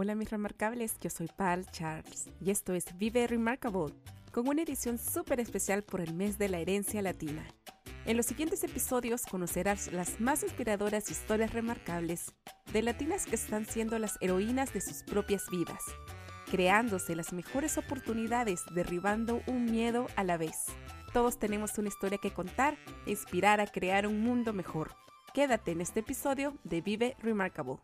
Hola mis remarcables, yo soy Pal Charles y esto es Vive Remarkable, con una edición súper especial por el mes de la herencia latina. En los siguientes episodios conocerás las más inspiradoras historias remarcables de latinas que están siendo las heroínas de sus propias vidas, creándose las mejores oportunidades, derribando un miedo a la vez. Todos tenemos una historia que contar e inspirar a crear un mundo mejor. Quédate en este episodio de Vive Remarkable.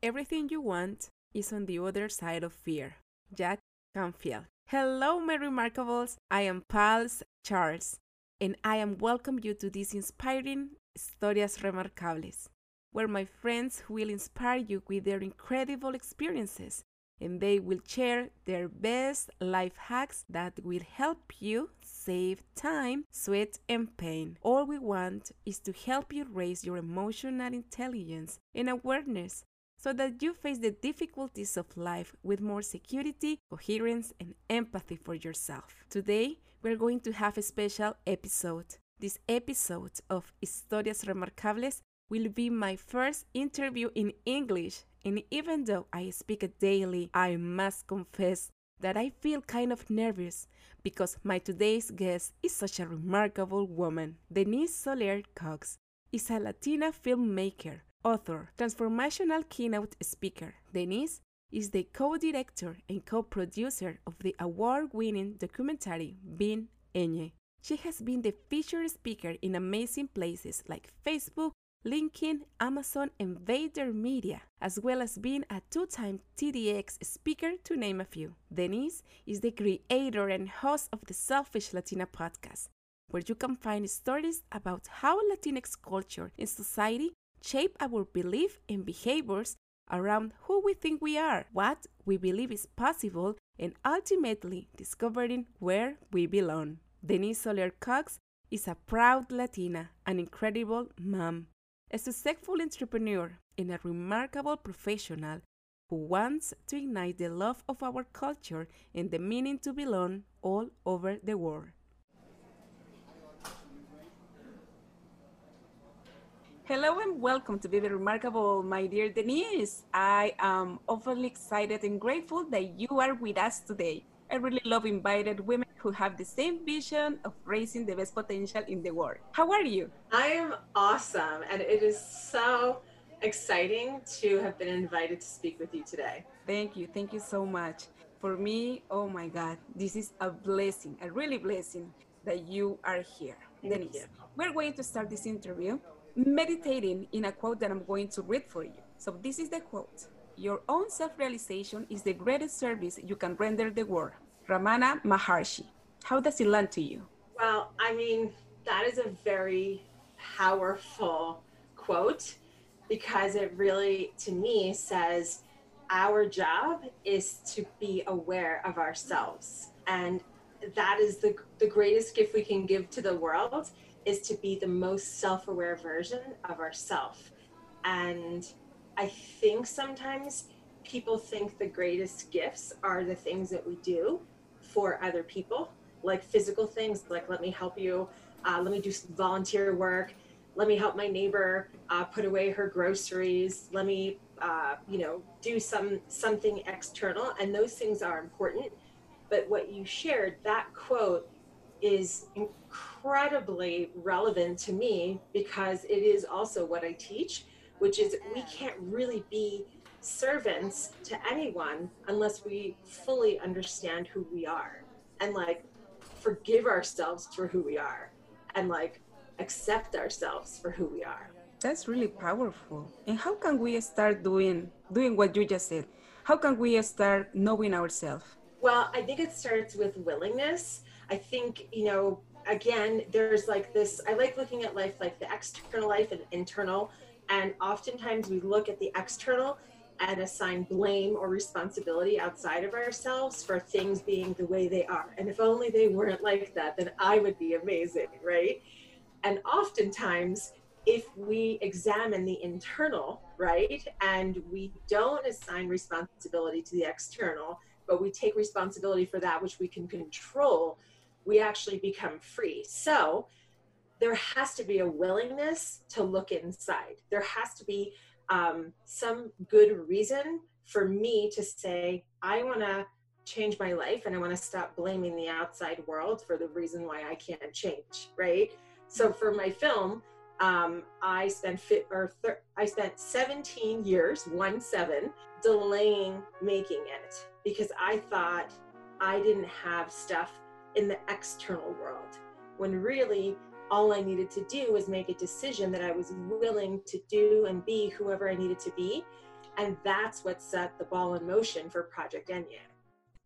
Everything you want is on the other side of fear. Jack Canfield. Hello, my remarkables. I am Pals Charles, and I am welcome you to this inspiring Historias Remarcables, where my friends will inspire you with their incredible experiences, and they will share their best life hacks that will help you save time, sweat, and pain. All we want is to help you raise your emotional intelligence and awareness so that you face the difficulties of life with more security, coherence, and empathy for yourself. Today, we're going to have a special episode. This episode of Historias Remarcables will be my first interview in English, and even though I speak it daily, I must confess that I feel kind of nervous because my today's guest is such a remarkable woman. Denise Soler Cox is a Latina filmmaker author, transformational keynote speaker. Denise is the co director and co producer of the award winning documentary Being Eñe. She has been the featured speaker in amazing places like Facebook, LinkedIn, Amazon, and VaynerMedia, as well as being a two time TEDx speaker, to name a few. Denise is the creator and host of the Selfish Latina podcast, where you can find stories about how Latinx culture and society shape our belief and behaviors around who we think we are, what we believe is possible, and ultimately discovering where we belong. Denise Soler Cox is a proud Latina, an incredible mom, a successful entrepreneur, and a remarkable professional who wants to ignite the love of our culture and the meaning to belong all over the world. Hello and welcome to Vive Remarkable, my dear Denise. I am awfully excited and grateful that you are with us today. I really love invited women who have the same vision of raising the best potential in the world. How are you? I am awesome, and it is so exciting to have been invited to speak with you today. Thank you. Thank you so much. For me, oh my God, this is a blessing, a really blessing that you are here. Thank Denise, you. we're going to start this interview meditating in a quote that I'm going to read for you. So, this is the quote Your own self realization is the greatest service you can render the world. Ramana Maharshi. How does it land to you? Well, I mean, that is a very powerful quote because it really, to me, says our job is to be aware of ourselves. And that is the, the greatest gift we can give to the world is to be the most self-aware version of ourself. And i think sometimes people think the greatest gifts are the things that we do for other people like physical things like let me help you uh, let me do some volunteer work let me help my neighbor uh, put away her groceries let me uh, you know do some something external. And those things are important. But what you shared that quote is incredibly relevant to me because it is also what I teach, which is we can't really be servants to anyone unless we fully understand who we are and like forgive ourselves for who we are and like accept ourselves for who we are. That's really powerful. And how can we start doing doing what you just said? How can we start knowing ourselves? Well, I think it starts with willingness. I think, you know, again, there's like this, I like looking at life like the external life and internal. And oftentimes we look at the external and assign blame or responsibility outside of ourselves for things being the way they are. And if only they weren't like that, then I would be amazing, right? And oftentimes, if we examine the internal, right, and we don't assign responsibility to the external, but we take responsibility for that which we can control, we actually become free. So there has to be a willingness to look inside. There has to be um, some good reason for me to say, I want to change my life and I want to stop blaming the outside world for the reason why I can't change, right? So for my film, um, I spent fit or thir- I spent 17 years, one seven, delaying making it because I thought I didn't have stuff in the external world. When really all I needed to do was make a decision that I was willing to do and be whoever I needed to be. And that's what set the ball in motion for Project Enye.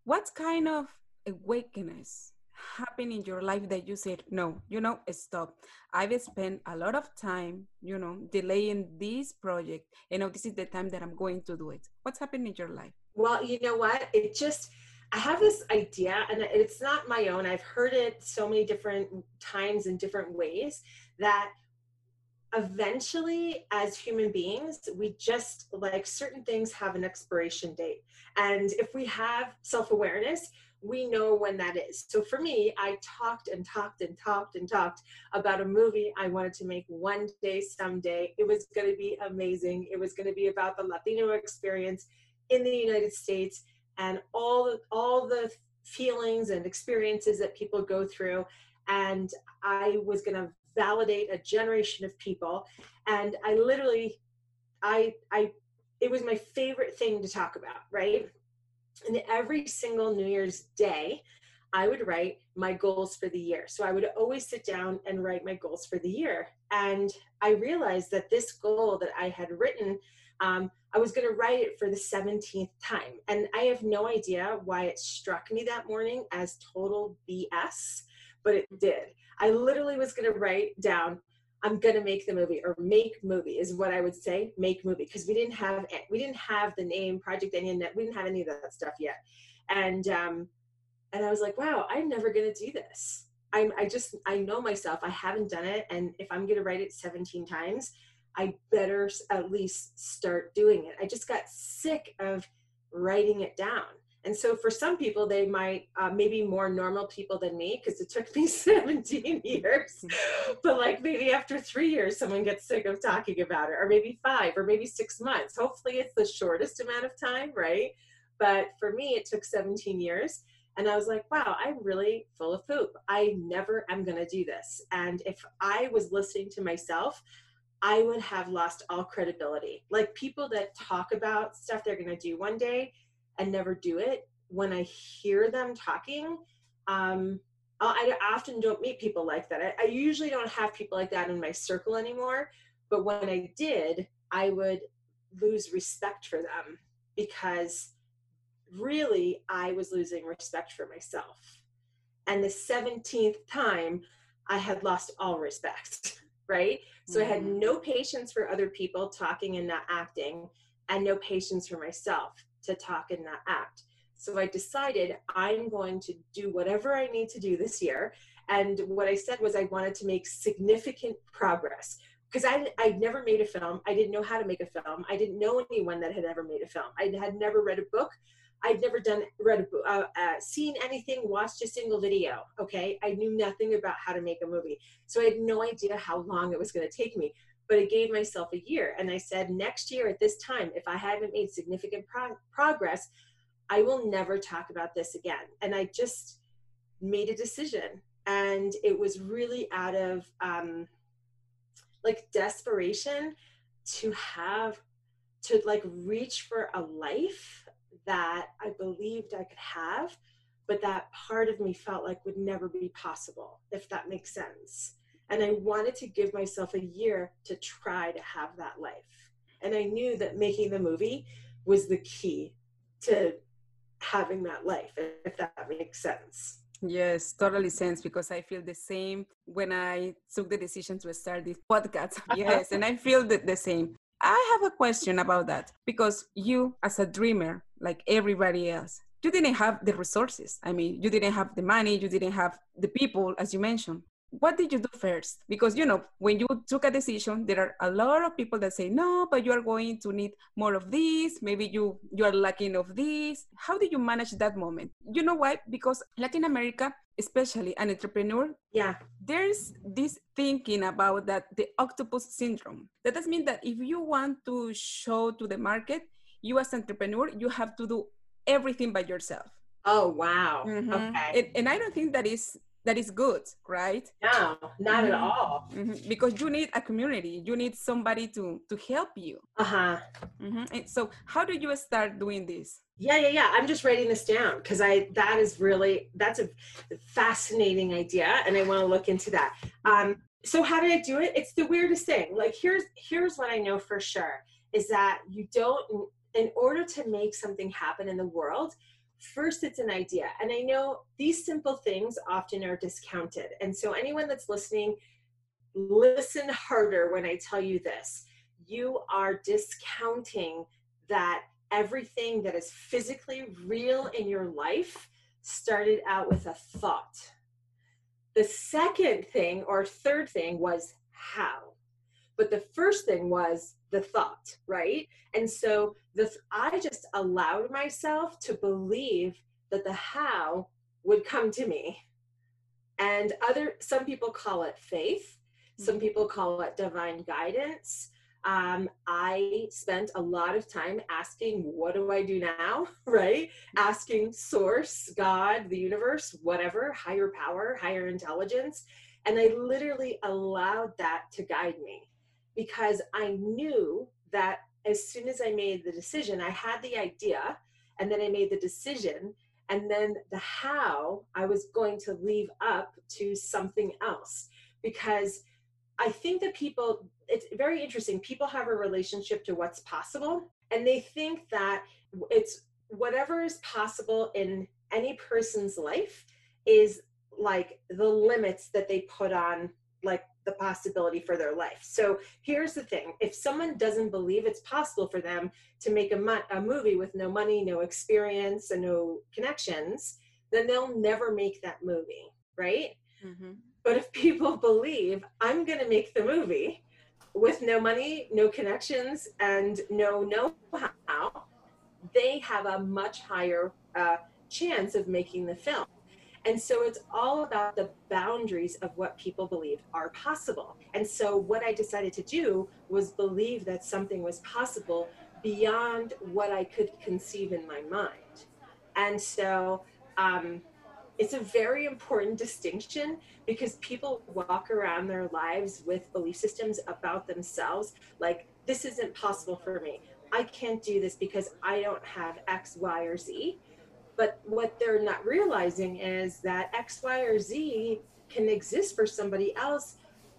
What kind of awakeness happened in your life that you said, no, you know, stop. I've spent a lot of time, you know, delaying this project. You know, this is the time that I'm going to do it. What's happened in your life? Well, you know what? It just, I have this idea, and it's not my own. I've heard it so many different times in different ways that eventually, as human beings, we just like certain things have an expiration date. And if we have self awareness, we know when that is. So for me, I talked and talked and talked and talked about a movie I wanted to make one day, someday. It was going to be amazing. It was going to be about the Latino experience in the United States and all all the feelings and experiences that people go through. And i was going to validate a generation of people. And i literally i i it was my favorite thing to talk about right? And every single new year's day i would write my goals for the year. So i would always sit down and write my goals for the year. And i realized that this goal that i had written um, I was going to write it for the 17th time. And I have no idea why it struck me that morning as total BS, but it did. I literally was going to write down, I'm going to make the movie or make movie is what I would say, make movie. Cause we didn't have, we didn't have the name Project Net. We didn't have any of that stuff yet. And, um, and I was like, wow, I'm never going to do this. I'm, I just, I know myself. I haven't done it. And if I'm going to write it 17 times, I better at least start doing it. I just got sick of writing it down. And so for some people, they might, uh, maybe more normal people than me, because it took me 17 years. but like maybe after three years, someone gets sick of talking about it, or maybe five, or maybe six months. Hopefully, it's the shortest amount of time, right? But for me, it took 17 years. And I was like, wow, I'm really full of poop. I never am going to do this. And if I was listening to myself, I would have lost all credibility. Like people that talk about stuff they're going to do one day and never do it, when I hear them talking, um, I often don't meet people like that. I, I usually don't have people like that in my circle anymore. But when I did, I would lose respect for them because really I was losing respect for myself. And the 17th time, I had lost all respect. right? So mm-hmm. I had mm-hmm. no patience for other people talking and not acting, and no patience for myself to talk and not act. So I decided I'm going to do whatever I need to do this year. And what I said was I wanted to make significant progress because I I'd never made a film. I didn't know how to make a film. I didn't know anyone that had ever made a film. I had never read a book. I'd never done read uh, uh, seen anything, watched a single video. Okay, I knew nothing about how to make a movie, so I had no idea how long it was going to take me. But I gave myself a year, and I said, next year at this time, if I haven't made significant pro- progress, I will never talk about this again. And I just made a decision, and it was really out of um, like desperation to have to like reach for a life that I believed I could have, but that part of me felt like would never be possible, if that makes sense. And I wanted to give myself a year to try to have that life. And I knew that making the movie was the key to having that life, if that makes sense. Yes, totally sense because I feel the same when I took the decision to start this podcast. Yes, and I feel the, the same. I have a question about that because you, as a dreamer, like everybody else, you didn't have the resources. I mean, you didn't have the money, you didn't have the people, as you mentioned. What did you do first? Because you know, when you took a decision, there are a lot of people that say no, but you are going to need more of this. Maybe you you are lacking of this. How did you manage that moment? You know why? Because Latin America, especially an entrepreneur, yeah, there's this thinking about that the octopus syndrome. That does mean that if you want to show to the market, you as entrepreneur, you have to do everything by yourself. Oh wow. Mm-hmm. Okay. And, and I don't think that is that is good, right? No, not Mhm. at all. Mhm. Because you need a community, you need somebody to to help you. Uh huh. Mhm. So, how do you start doing this? Yeah, yeah, yeah. I'm just writing this down because I that is really that's a fascinating idea, and I want to look into that. Um, so how did I do it? It's the weirdest thing. Like here's here's what I know for sure is that you don't in order to make something happen in the world, first it's an idea. And I know these simple things often are discounted. And so anyone that's listening, listen harder when I tell you this. You are discounting that everything that is physically real in your life started out with a thought. The second thing or third thing was how. But the first thing was the thought, right? And so the I just allowed myself to believe that the how would come to me. And other some people call it faith, some people call it divine guidance. Um, I spent a lot of time asking, what do I do now? Right? Asking source, God, the universe, whatever, higher power, higher intelligence. And I literally allowed that to guide me because I knew that as soon as I made the decision, I had the idea and then I made the decision. And then the how I was going to leave up to something else because I think that people, it's very interesting. People have a relationship to what's possible, and they think that it's whatever is possible in any person's life is like the limits that they put on like the possibility for their life. So here's the thing if someone doesn't believe it's possible for them to make a, mo- a movie with no money, no experience, and no connections, then they'll never make that movie, right? Mhm. But if people believe I'm going to make the movie with no money, no connections, and no know how, they have a much higher uh, chance of making the film. And so it's all about the boundaries of what people believe are possible. And so what I decided to do was believe that something was possible beyond what I could conceive in my mind. And so um, it's a very important distinction because people walk around their lives with belief systems about themselves like, this isn't possible for me. I can't do this because I don't have X, Y, or Z. But what they're not realizing is that X, Y, or Z can exist for somebody else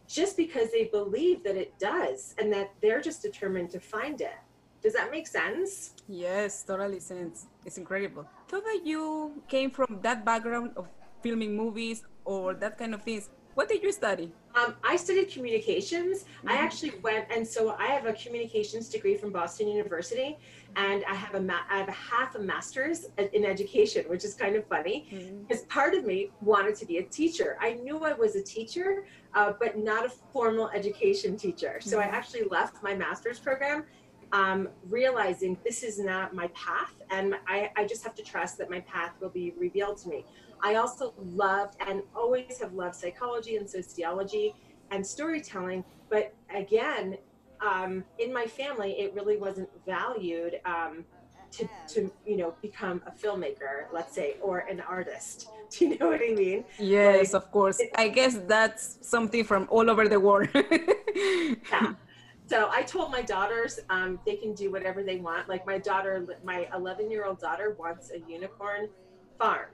just because they believe that it does and that they're just determined to find it. Does that make sense? Yes, totally sense. It's incredible. Thought that you came from that background of filming movies or that kind of things. What did you study? Um, I studied communications. I actually went, and so I have a communications degree from Boston University, and I have a ma- I have a half a master's in education, which is kind of funny because part of me wanted to be a teacher. I knew I was a teacher, uh, but not a formal education teacher. So I Mhm. actually left my master's program, um, realizing this is not my path, and I, I just have to trust that my path will be revealed to me. I also loved and always have loved psychology and sociology and storytelling, but again, um, in my family, it really wasn't valued um, to, to, you know, become a filmmaker, let's say, or an artist. Do you know what I mean? Yes, of course. I guess that's something from all over the world. Yeah. So I told my daughters um, they can do whatever they want. Like my daughter, my 11 year old daughter wants a unicorn farm.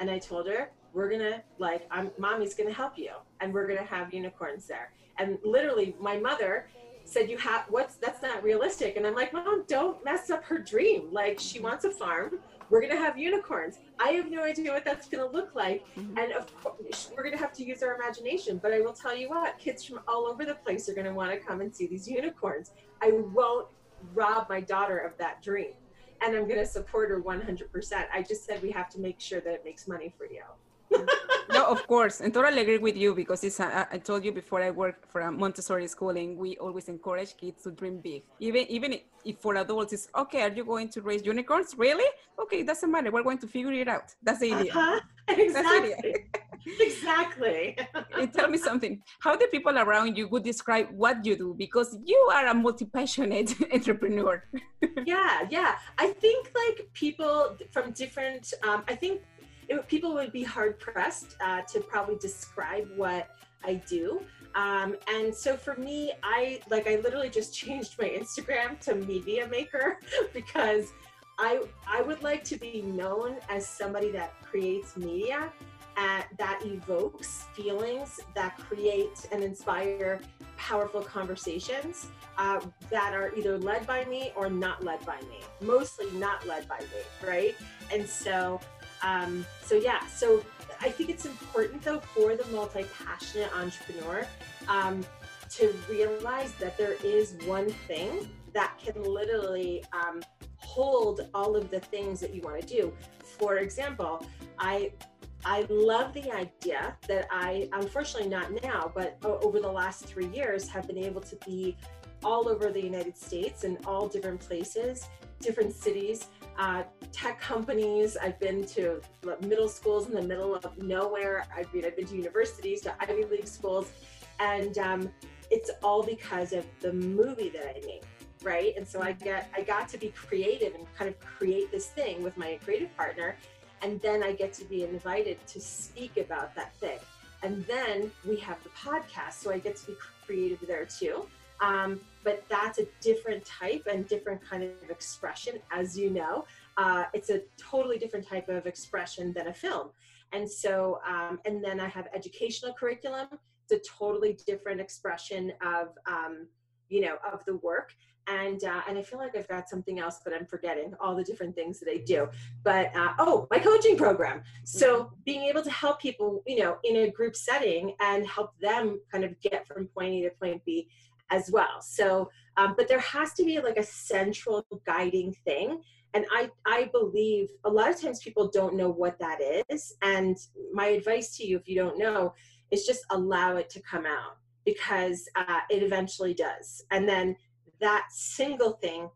And I told her, we're gonna like, I'm mommy's gonna help you and we're gonna have unicorns there. And literally my mother said, you have, what's, that's not realistic. And I'm like, mom, don't mess up her dream. Like she wants a farm. We're gonna have unicorns. I have no idea what that's gonna look like. Mhm. And of course, we're going to have to use our imagination. But I will tell you what, kids from all over the place are going to want to come and see these unicorns. I won't rob my daughter of that dream. And I'm going to support her 100%. I just said we have to make sure that it makes money for you. no, of course, and totally agree with you because it's. A, I told you before I work for a Montessori school, and we always encourage kids to dream big. Even even if for adults, it's okay. Are you going to raise unicorns? Really? Okay, it doesn't matter. We're going to figure it out. That's the idea. Uh-huh. Exactly. exactly. tell me something. How the people around you would describe what you do because you are a multi-passionate entrepreneur. yeah, yeah. I think like people from different. Um, I think it, people would be hard pressed uh, to probably describe what I do. Um, and so for me, I like I literally just changed my Instagram to media maker because I I would like to be known as somebody that creates media uh, that evokes feelings that create and inspire powerful conversations uh, that are either led by me or not led by me. Mostly not led by me, right? And so um, so yeah, so I think it's important though for the multi-passionate entrepreneur um, to realize that there is one thing that can literally um, hold all of the things that you want to do. For example, I I love the idea that I, unfortunately not now, but over the last three years, have been able to be all over the United States and all different places, different cities, uh, tech companies. I've been to middle schools in the middle of nowhere. I've been, I've been to universities, to Ivy League schools, and um, it's all because of the movie that I made, right? And so I get I got to be creative and kind of create this thing with my creative partner, and then I get to be invited to speak about that thing. And then we have the podcast, so I get to be creative there too. Um, but that's a different type and different kind of expression, as you know. Uh, it's a totally different type of expression than a film. And so, um, and then I have educational curriculum. It's a totally different expression of, um, you know, of the work. And uh, and I feel like I've got something else, but I'm forgetting all the different things that I do. But uh, oh, my coaching program. So mm-hmm. being able to help people, you know, in a group setting and help them kind of get from point A to point B as well. So, um, but there has to be like a central guiding thing. And I, I believe a lot of times people don't know what that is. And my advice to you, if you don't know, is just allow it to come out because uh, it eventually does. And then that single thing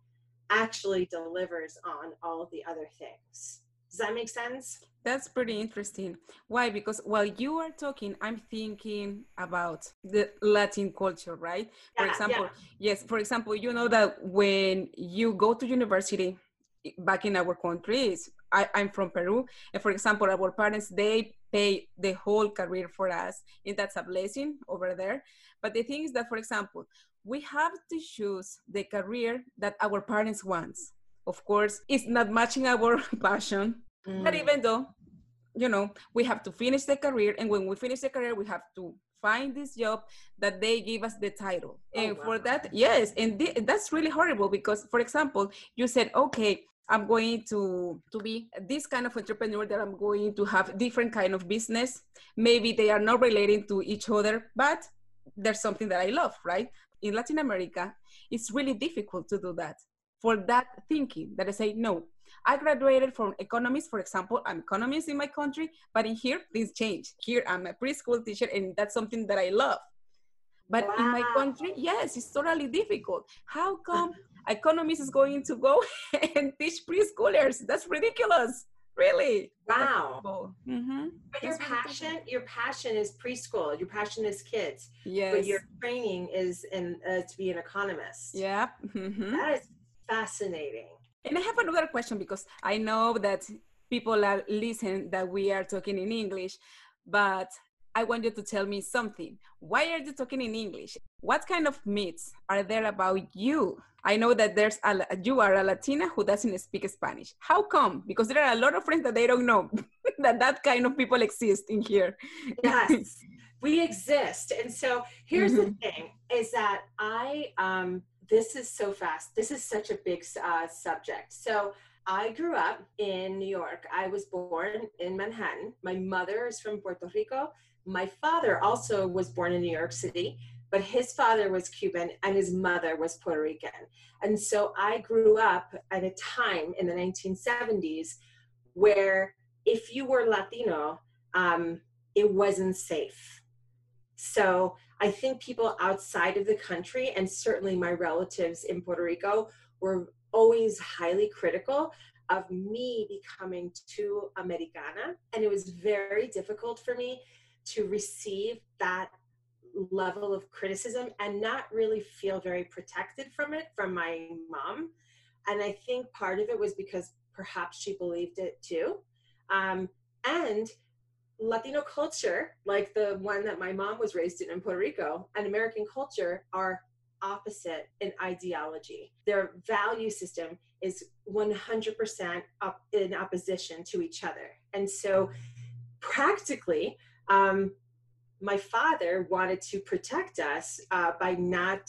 actually delivers on all of the other things. Does that make sense? That's pretty interesting. Why? Because while you are talking, I'm thinking about the Latin culture, right? Yeah, for example, yeah. yes, for example, you know that when you go to university back in our countries, I, I'm from Peru, and for example, our parents they pay the whole career for us, and that's a blessing over there. But the thing is that, for example, we have to choose the career that our parents want. Of course, it's not matching our passion Mm. But even though, you know, we have to finish the career, and when we finish the career, we have to find this job that they give us the title. Oh, and wow. for that, yes, and th- that's really horrible because, for example, you said, okay, I'm going to to be this kind of entrepreneur that I'm going to have different kind of business. Maybe they are not relating to each other, but there's something that I love, right? In Latin America, it's really difficult to do that. For that thinking that I say, no, I graduated from economics, for example. I'm economist in my country, but in here, things change. Here, I'm a preschool teacher, and that's something that I love. But wow. in my country, yes, it's totally difficult. How come economist is going to go and teach preschoolers? That's ridiculous. Really? Wow. Mm-hmm. But your passion, your passion is preschool. Your passion is kids. Yes. But your training is in uh, to be an economist. Yeah. Mm-hmm. That is fascinating. And I have another question because I know that people are listening that we are talking in English, but I want you to tell me something. Why are you talking in English? What kind of myths are there about you? I know that there's a, you are a Latina who doesn't speak Spanish. How come? Because there are a lot of friends that they don't know that that kind of people exist in here. Yes, we exist. And so here's mm-hmm. the thing: is that I um, this is so fast. This is such a big uh, subject. So I grew up in New York. I was born in Manhattan. My mother is from Puerto Rico. My father also was born in New York City, but his father was Cuban and his mother was Puerto Rican. And so I grew up at a time in the 1970s where if you were Latino, um, it wasn't safe. So I think people outside of the country, and certainly my relatives in Puerto Rico, were always highly critical of me becoming too Americana. And it was very difficult for me to receive that level of criticism and not really feel very protected from it from my mom. And I think part of it was because perhaps she believed it too. Um, and Latino culture, like the one that my mom was raised in in Puerto Rico, and American culture are opposite in ideology. Their value system is 100% up in opposition to each other. And so, practically, um, my father wanted to protect us uh, by not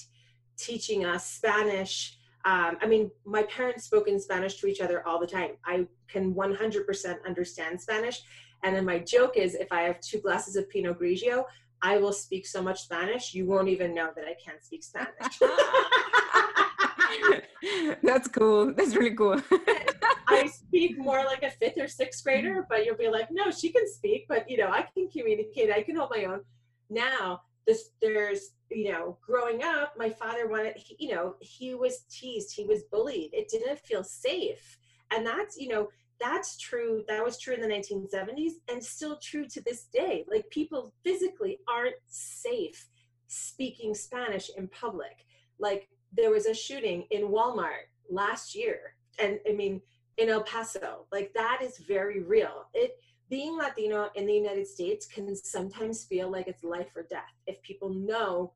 teaching us Spanish. Um, I mean, my parents spoke in Spanish to each other all the time. I can 100% understand Spanish. And then my joke is if I have two glasses of Pinot Grigio, I will speak so much Spanish, you won't even know that I can't speak Spanish. That's cool. That's really cool. I speak more like a fifth or sixth grader, mm-hmm. but you'll be like, no, she can speak, but you know, I can communicate, I can hold my own. Now, this there's you know, growing up, my father wanted, you know, he was teased, he was bullied. It didn't feel safe. And that's, you know, that's true. That was true in the 1970s and still true to this day. Like people physically aren't safe speaking Spanish in public. Like there was a shooting in Walmart last year. And I mean, in El Paso. Like that is very real. It being Latino in the United States can sometimes feel like it's life or death if people know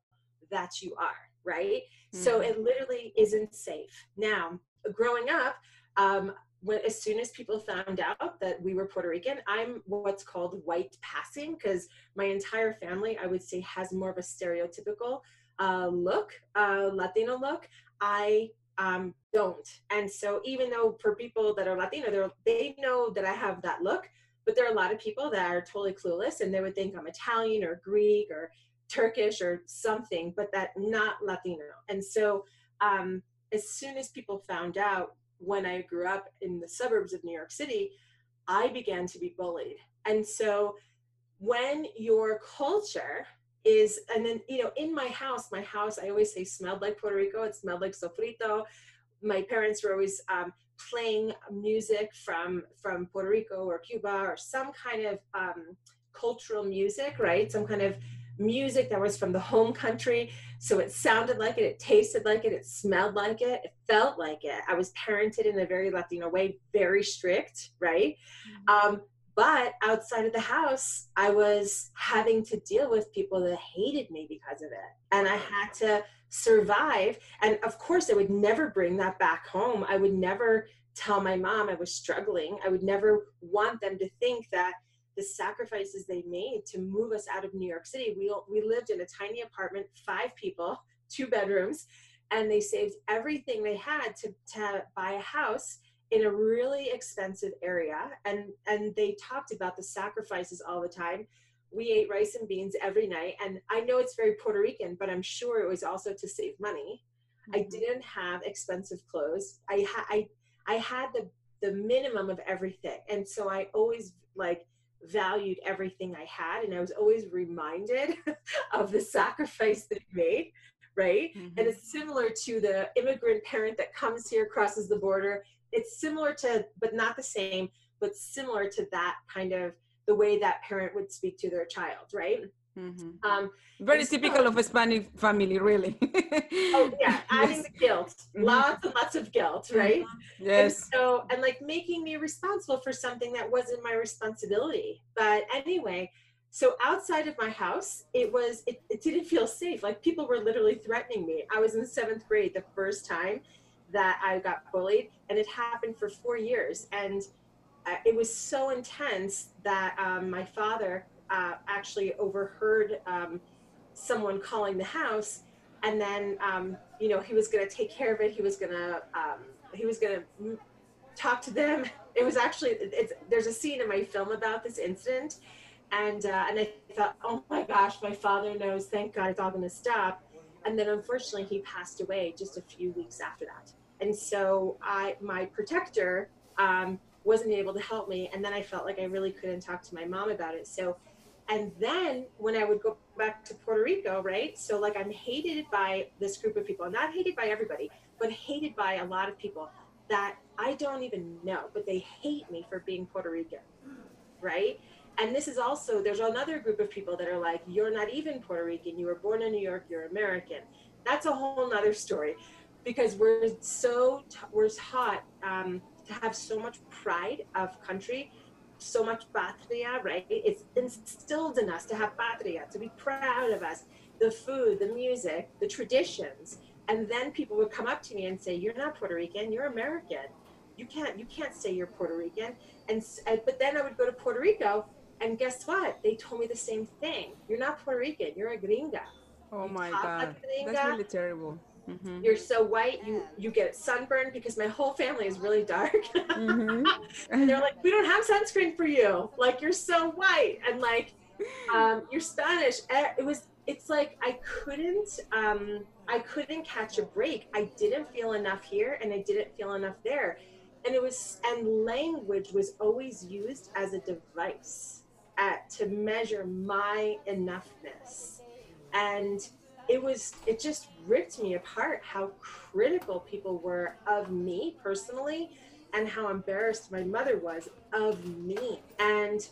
that you are, right? Mm-hmm. So it literally isn't safe. Now, growing up, um, when, as soon as people found out that we were Puerto Rican, I'm what's called white passing because my entire family, I would say, has more of a stereotypical uh, look, uh, Latino look. I um, don't. And so even though for people that are Latino, they know that I have that look, but there are a lot of people that are totally clueless and they would think I'm Italian or Greek or Turkish or something, but that not Latino. And so um, as soon as people found out when I grew up in the suburbs of New York City, I began to be bullied. And so when your culture is and then you know in my house my house i always say smelled like puerto rico it smelled like sofrito my parents were always um, playing music from from puerto rico or cuba or some kind of um, cultural music right some kind of music that was from the home country so it sounded like it it tasted like it it smelled like it it felt like it i was parented in a very latino way very strict right mm-hmm. um, but outside of the house, I was having to deal with people that hated me because of it. And I had to survive. And of course, I would never bring that back home. I would never tell my mom I was struggling. I would never want them to think that the sacrifices they made to move us out of New York City. We, we lived in a tiny apartment, five people, two bedrooms, and they saved everything they had to, to buy a house in a really expensive area. And and they talked about the sacrifices all the time. We ate rice and beans every night. And i know it's very puerto rican but i'm sure it was also to save money. Mm-hmm. i didn't have expensive clothes. I had i i had the the minimum of everything. And so i always like valued everything i had and i was always reminded of the sacrifice that he made right mm-hmm. and it's similar to the immigrant parent that comes here crosses the border it's similar to, but not the same, but similar to that kind of the way that parent would speak to their child, right? Mm-hmm. Um, Very typical so, of a Spanish family, really. oh yeah, adding yes. the guilt, mm-hmm. lots and lots of guilt, mm-hmm. right? Mm-hmm. Yes. And so and like making me responsible for something that wasn't my responsibility. But anyway, so outside of my house, it was it, it didn't feel safe. Like people were literally threatening me. I was in seventh grade the first time, that I got bullied, and it happened for four years. And uh, it was so intense that um, my father uh, actually overheard um, someone calling the house, and then um, you know he was going to take care of it. He was going to um, he was going to talk to them. It was actually it's there's a scene in my film about this incident, and uh, and I thought, oh my gosh, my father knows. Thank God, it's all going to stop. And then unfortunately, he passed away just a few weeks after that and so I, my protector, um, wasn't able to help me. And then I felt like I really couldn't talk to my mom about it. So, and then when I would go back to Puerto Rico, right? So, like, I'm hated by this group of people, not hated by everybody, but hated by a lot of people that I don't even know, but they hate me for being Puerto Rican, right? And this is also, there's another group of people that are like, you're not even Puerto Rican, you were born in New York, you're American. That's a whole nother story because we're so, we're taught um, to have so much pride of country, so much patria, right? It's instilled in us to have patria, to be proud of us, the food, the music, the traditions. And then people would come up to me and say, "You're not Puerto Rican. You're American. You can't. You can't say you're Puerto Rican." And but then I would go to Puerto Rico, and guess what? They told me the same thing. You're not Puerto Rican. You're a gringa. Oh my god, that's really terrible. Mm-hmm. You're so white, you you get sunburned because my whole family is really dark. mm-hmm. and they're like, we don't have sunscreen for you. Like you're so white, and like um, you're Spanish. It was. It's like I couldn't. Um, I couldn't catch a break. I didn't feel enough here, and I didn't feel enough there. And it was. And language was always used as a device at to measure my enoughness, and it was it just ripped me apart how critical people were of me personally and how embarrassed my mother was of me. And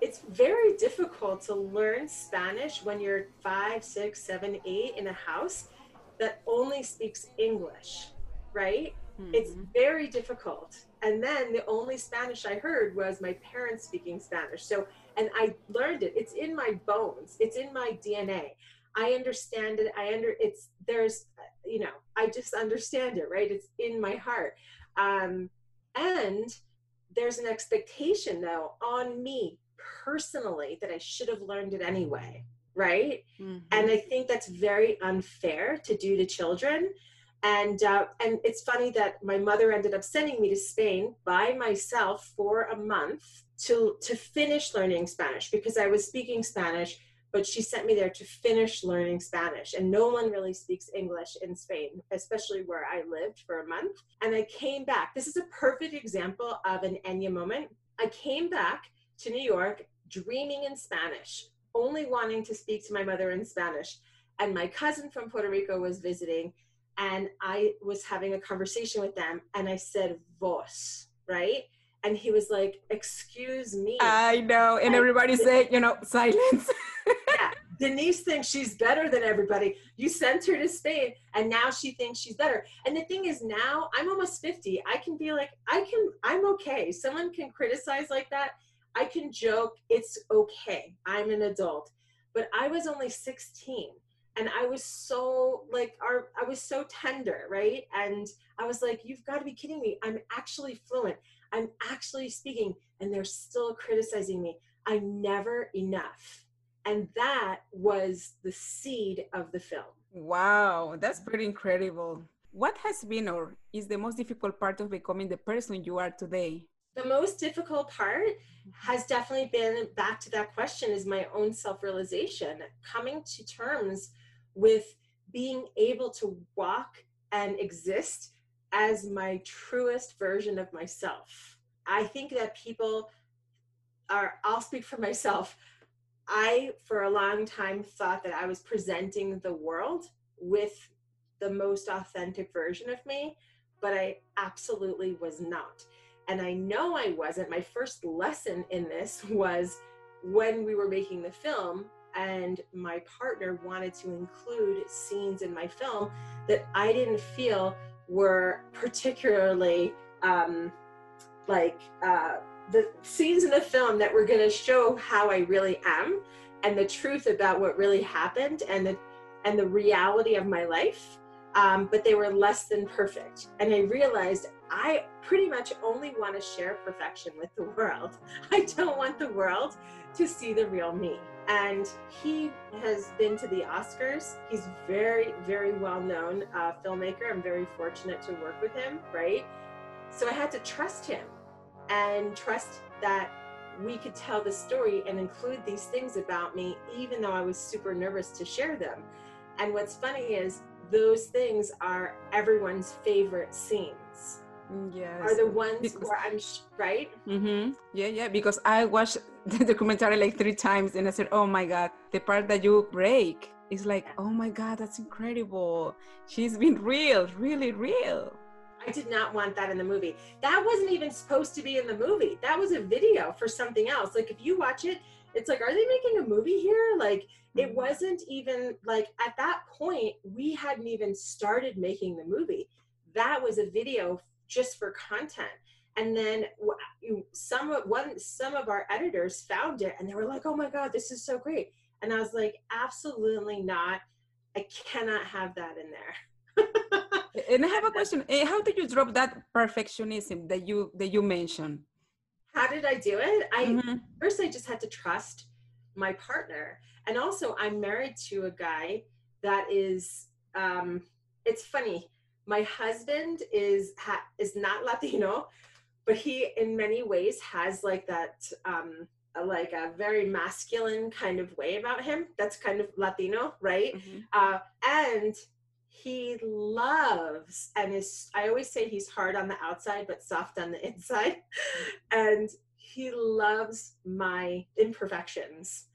it's very difficult to learn spanish when you're five six seven eight in a house that only speaks english right? Mm-hmm. it's very difficult. And then the only spanish i heard was my parents speaking spanish. So and i learned it. It's in my bones. It's in my dna I understand it. I under it's there's you know I just understand it right. It's in my heart, um, and there's an expectation though on me personally that I should have learned it anyway, right? Mm-hmm. And I think that's very unfair to do to children. And uh, and it's funny that my mother ended up sending me to Spain by myself for a month to to finish learning Spanish because I was speaking Spanish but she sent me there to finish learning Spanish. And no one really speaks English in Spain, especially where I lived for a month. And I came back. This is a perfect example of an Enye moment. I came back to New York dreaming in Spanish, only wanting to speak to my mother in Spanish. And my cousin from Puerto Rico was visiting, and I was having a conversation with them, and I said, vos, right? And he was like, excuse me. I know. And everybody said, you know, silence. yeah. Denise thinks she's better than everybody. You sent her to Spain and now she thinks she's better. And the thing is now I'm almost 50. I can be like, I can, I'm okay. Someone can criticize like that. I can joke. It's okay. I'm an adult. But I was only 16 and I was so like our I was so tender, right? And I was like, you've got to be kidding me. I'm actually fluent. Actually speaking and they're still criticizing me. I'm never enough and that was the seed of the film. Wow, that's pretty incredible. What has been or is the most difficult part of becoming the person you are today? The most difficult part has definitely been back to that question is my own self realization, coming to terms with being able to walk and exist as my truest version of myself. I think that people are, I'll speak for myself, I, for a long time, thought that I was presenting the world with the most authentic version of me, but I absolutely was not. And I know I wasn't. My first lesson in this was when we were making the film, and my partner wanted to include scenes in my film that I didn't feel were particularly um, like. Uh, the scenes in the film that were going to show how I really am and the truth about what really happened and the and the reality of my life um, but they were less than perfect. And i realized i pretty much only want to share perfection with the world. I don't want the world to see the real me. And he has been to the oscars. He's very very well known uh, filmmaker. I'm very fortunate to work with him right? So i had to trust him and trust that we could tell the story and include these things about me, even though I was super nervous to share them. And what's funny is those things are everyone's favorite scenes, yes. are the ones because, where I'm right. Mm-hmm. Yeah, yeah. Because I watched the documentary like three times, and I said, "Oh my god, the part that you break is like, oh my god, that's incredible. She's been real, really real." I did not want that in the movie. That wasn't even supposed to be in the movie. That was a video for something else. Like if you watch it, it's like, are they making a movie here? Like it mm-hmm. wasn't even like at that point we hadn't even started making the movie. That was a video just for content. And then some of one some of our editors found it and they were like, "Oh my god, this is so great." And I was like, "Absolutely not. I cannot have that in there." and I have a question. Eh, how did you drop that perfectionism that you that you mentioned? How did I do it? I mm-hmm. first I just had to trust my partner. And also I'm married to a guy that is um it's funny. My husband is ha- is not Latino, but he in many ways has like that um like a very masculine kind of way about him that's kind of latino right mm-hmm. uh, and he loves and is i always say he's hard on the outside but soft on the inside. And he loves my imperfections.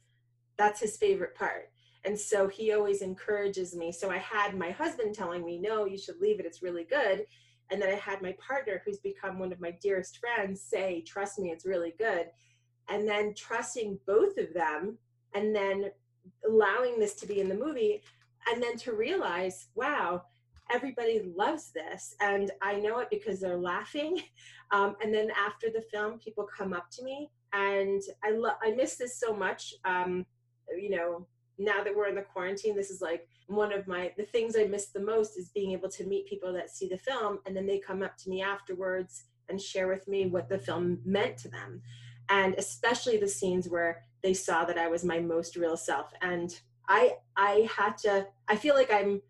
That's his favorite part. And so he always encourages me. So i had my husband telling me no you should leave it. It's really good. And then i had my partner who's become one of my dearest friends say trust me it's really good. And then trusting both of them and then allowing this to be in the movie and then to realize wow everybody loves this and i know it because they're laughing um, and then after the film people come up to me and i love i miss this so much um, you know now that we're in the quarantine this is like one of my the things i miss the most is being able to meet people that see the film and then they come up to me afterwards and share with me what the film meant to them and especially the scenes where they saw that i was my most real self and I I had to I feel like I'm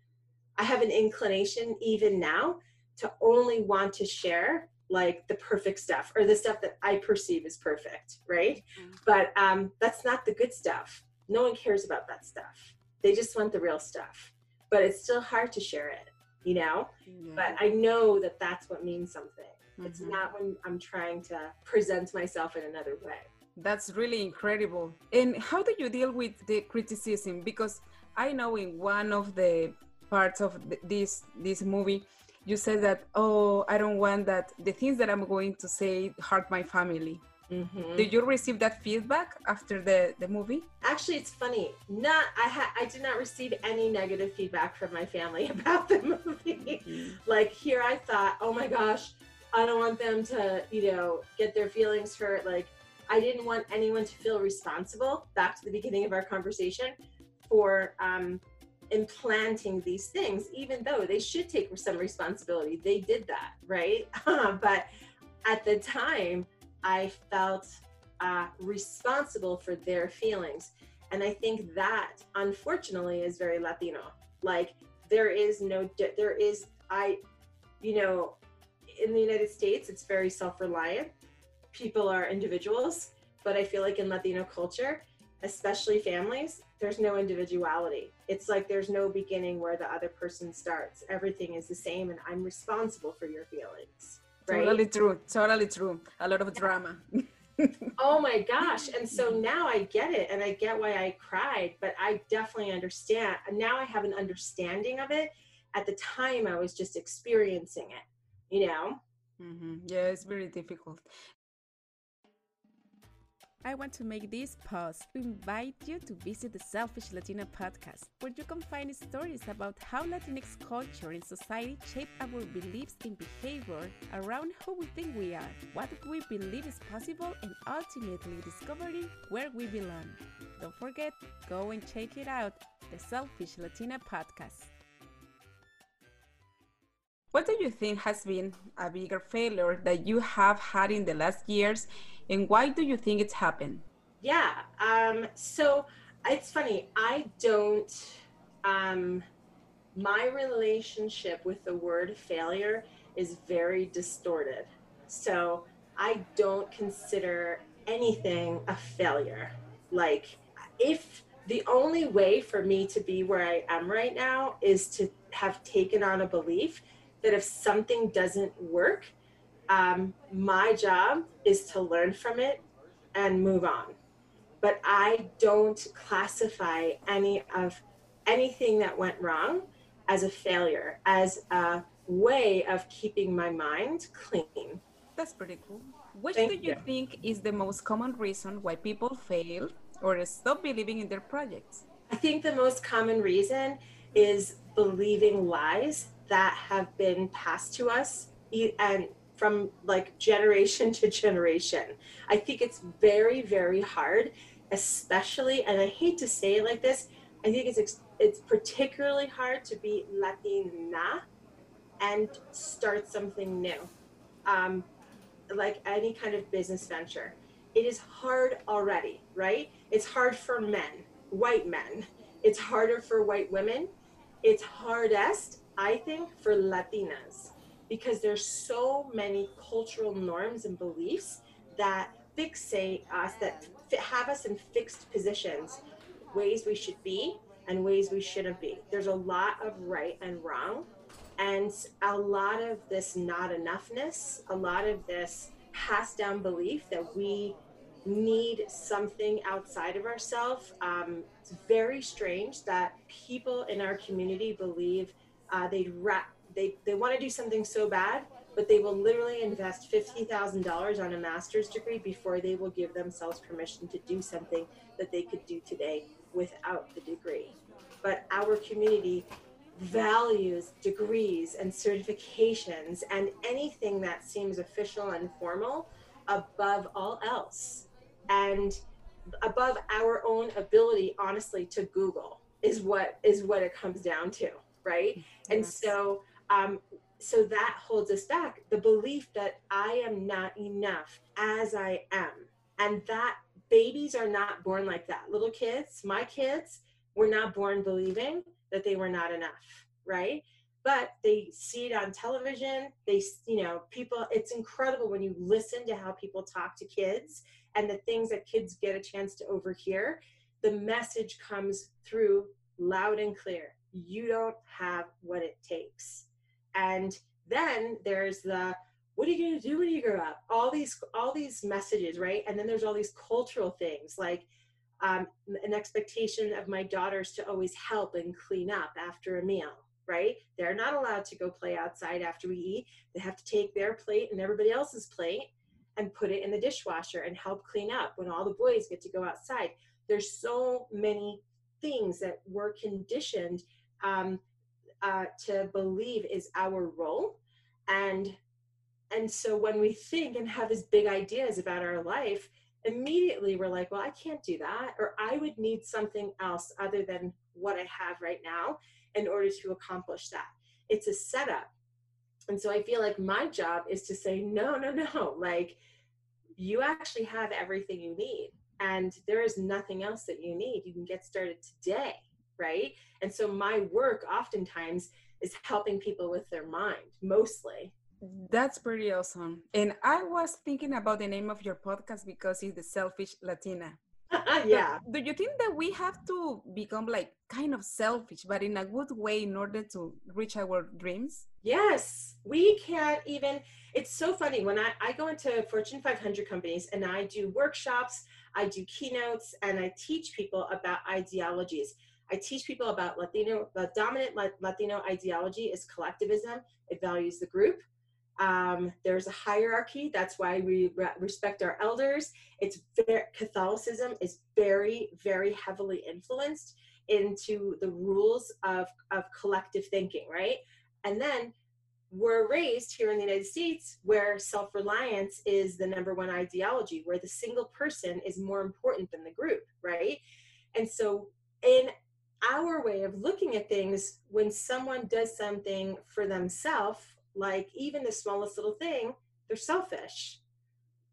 I have an inclination even now to only want to share like the perfect stuff or the stuff that I perceive as perfect, right? Mm-hmm. But um, that's not the good stuff. No one cares about that stuff. They just want the real stuff. But it's still hard to share it, you know? Mm-hmm. But I know that that's what means something. Mm-hmm. It's not when I'm trying to present myself in another way. That's really incredible. And how do you deal with the criticism? Because I know in one of the parts of this this movie, you said that oh, I don't want that the things that I'm going to say hurt my family. Mm-hmm. Did you receive that feedback after the, the movie? Actually, it's funny. Not I had I did not receive any negative feedback from my family about the movie. Mm-hmm. Like here, I thought, oh my gosh, I don't want them to you know get their feelings hurt. Like I didn't want anyone to feel responsible, back to the beginning of our conversation, for um, implanting these things, even though they should take some responsibility. They did that, right? but at the time, I felt uh, responsible for their feelings. And I think that, unfortunately, is very Latino. Like, there is no, there is, I, you know, in the United States, it's very self reliant people are individuals, but I feel like in Latino culture, especially families, there's no individuality. It's like there's no beginning where the other person starts. Everything is the same, and I'm responsible for your feelings. Right? Totally true. Totally true. A lot of drama. oh my gosh. And so now I get it and I get why I cried, but I definitely understand. Now I have an understanding of it. At the time, I was just experiencing it, you know? Mm-hmm. Yeah, it's very difficult. I want to make this pause to invite you to visit the Selfish Latina podcast, where you can find stories about how Latinx culture and society shape our beliefs and behavior around who we think we are, what we believe is possible, and ultimately discovering where we belong. Don't forget, go and check it out, the Selfish Latina podcast. What do you think has been a bigger failure that you have had in the last years and why do you think it's happened? Yeah. Um, so it's funny. I don't, um, my relationship with the word failure is very distorted. So I don't consider anything a failure. Like, if the only way for me to be where I am right now is to have taken on a belief that if something doesn't work, um, my job is to learn from it and move on. But I don't classify any of anything that went wrong as a failure, as a way of keeping my mind clean. That's pretty cool. Which Thank do you, you think is the most common reason why people fail or stop believing in their projects? I think the most common reason is believing lies that have been passed to us and from like generation to generation. I think it's very, very hard, especially, and I hate to say it like this, I think it's it's particularly hard to be Latina and start something new. Um, like any kind of business venture. It is hard already, right? It's hard for men, white men. It's harder for white women. It's hardest, I think, for Latinas because there's so many cultural norms and beliefs that fixate us, that have us in fixed positions, ways we should be and ways we shouldn't be. There's a lot of right and wrong. And a lot of this not enoughness, a lot of this passed down belief that we need something outside of ourselves. Um, it's very strange that people in our community believe uh, they'd ra- they, they want to do something so bad, but they will literally invest $50,000 on a master's degree before they will give themselves permission to do something that they could do today without the degree. But our community values degrees and certifications and anything that seems official and formal above all else. And above our own ability, honestly, to Google is what is what it comes down to, right? Yes. And so um, so that holds us back the belief that I am not enough as I am. And that babies are not born like that. Little kids, my kids, were not born believing that they were not enough, right? But they see it on television. They, you know, people, it's incredible when you listen to how people talk to kids and the things that kids get a chance to overhear. The message comes through loud and clear. You don't have what it takes. And then there's the what are you going to do when you grow up? All these all these messages right? And then there's all these cultural things like um, an expectation of my daughters to always help and clean up after a meal right? They're not allowed to go play outside after we eat. They have to take their plate and everybody else's plate and put it in the dishwasher and help clean up when all the boys get to go outside. There's so many things that we're conditioned um, uh, to believe is our role. And and so when we think and have these big ideas about our life immediately we're like well i can't do that or i would need something else other than what i have right now in order to accomplish that. It's a setup. And so i feel like my job is to say no no no like you actually have everything you need and there is nothing else that you need. You can get started today right? And so my work oftentimes is helping people with their mind, mostly. That's pretty awesome. And I was thinking about the name of your podcast because it's the Selfish Latina. yeah. do you think that we have to become like kind of selfish, but in a good way in order to reach our dreams? Yes. We can't even, it's so funny when I, I go into Fortune 500 companies and I do workshops, I do keynotes, and I teach people about ideologies I teach people about Latino, the dominant Latino ideology is collectivism. It values the group. Um, there's a hierarchy. That's why we re- respect our elders. It's very, Catholicism is very, very heavily influenced into the rules of, of collective thinking, right? And then we're raised here in the United States where self reliance is the number one ideology, where the single person is more important than the group, right? And so, in our way of looking at things when someone does something for themselves like even the smallest little thing they're selfish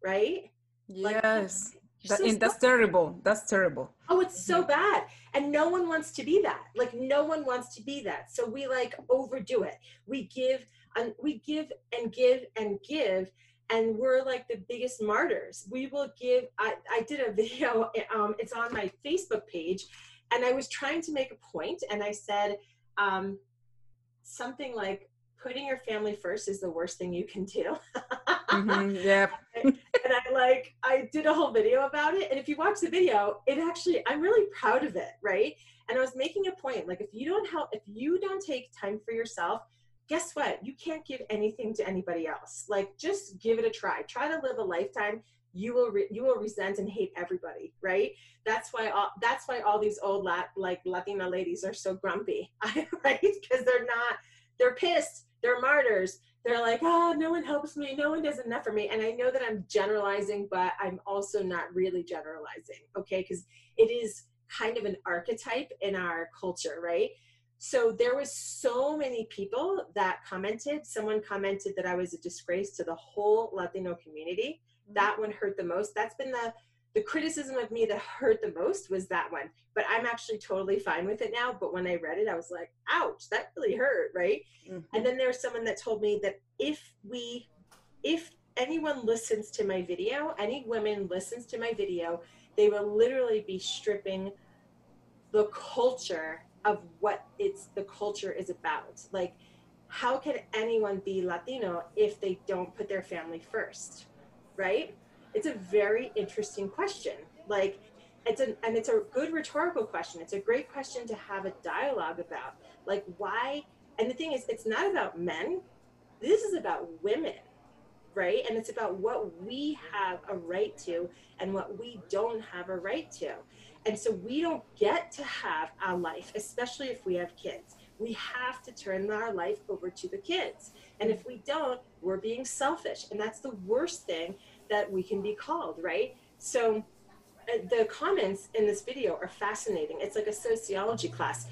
right? Yes. like, that, so that's terrible. That's terrible. Oh it's so mm-hmm. bad. And no one wants to be that. Like no one wants to be that. So we like overdo it. We give and we give and give and give and we're like the biggest martyrs. We will give i, I did a video um, it's on my facebook page and I was trying to make a point, and I said um, something like, "Putting your family first is the worst thing you can do." mm-hmm, yep. and I like I did a whole video about it. And if you watch the video, it actually I'm really proud of it, right? And I was making a point, like if you don't help, if you don't take time for yourself, guess what? You can't give anything to anybody else. Like just give it a try. Try to live a lifetime. You will re- you will resent and hate everybody, right? That's why all that's why all these old lat like Latina ladies are so grumpy, right? Because they're not they're pissed. They're martyrs. They're like, oh, no one helps me. No one does enough for me. And I know that I'm generalizing, but I'm also not really generalizing, okay? Because it is kind of an archetype in our culture, right? So there was so many people that commented. Someone commented that I was a disgrace to the whole Latino community. That one hurt the most. That's been the the criticism of me that hurt the most was that one. But I'm actually totally fine with it now. But when I read it, I was like, ouch, that really hurt, right? Mm-hmm. And then there's someone that told me that if we if anyone listens to my video, any women listens to my video, they will literally be stripping the culture of what it's the culture is about. Like, how can anyone be Latino if they don't put their family first? Right? It's a very interesting question. Like, it's an and it's a good rhetorical question. It's a great question to have a dialogue about. Like, why? And the thing is, it's not about men. This is about women right? And it's about what we have a right to and what we don't have a right to. And so we don't get to have our life, especially if we have kids. We have to turn our life over to the kids. And if we don't, we're being selfish. And that's the worst thing that we can be called, right? So uh, the comments in this video are fascinating. It's like a sociology class.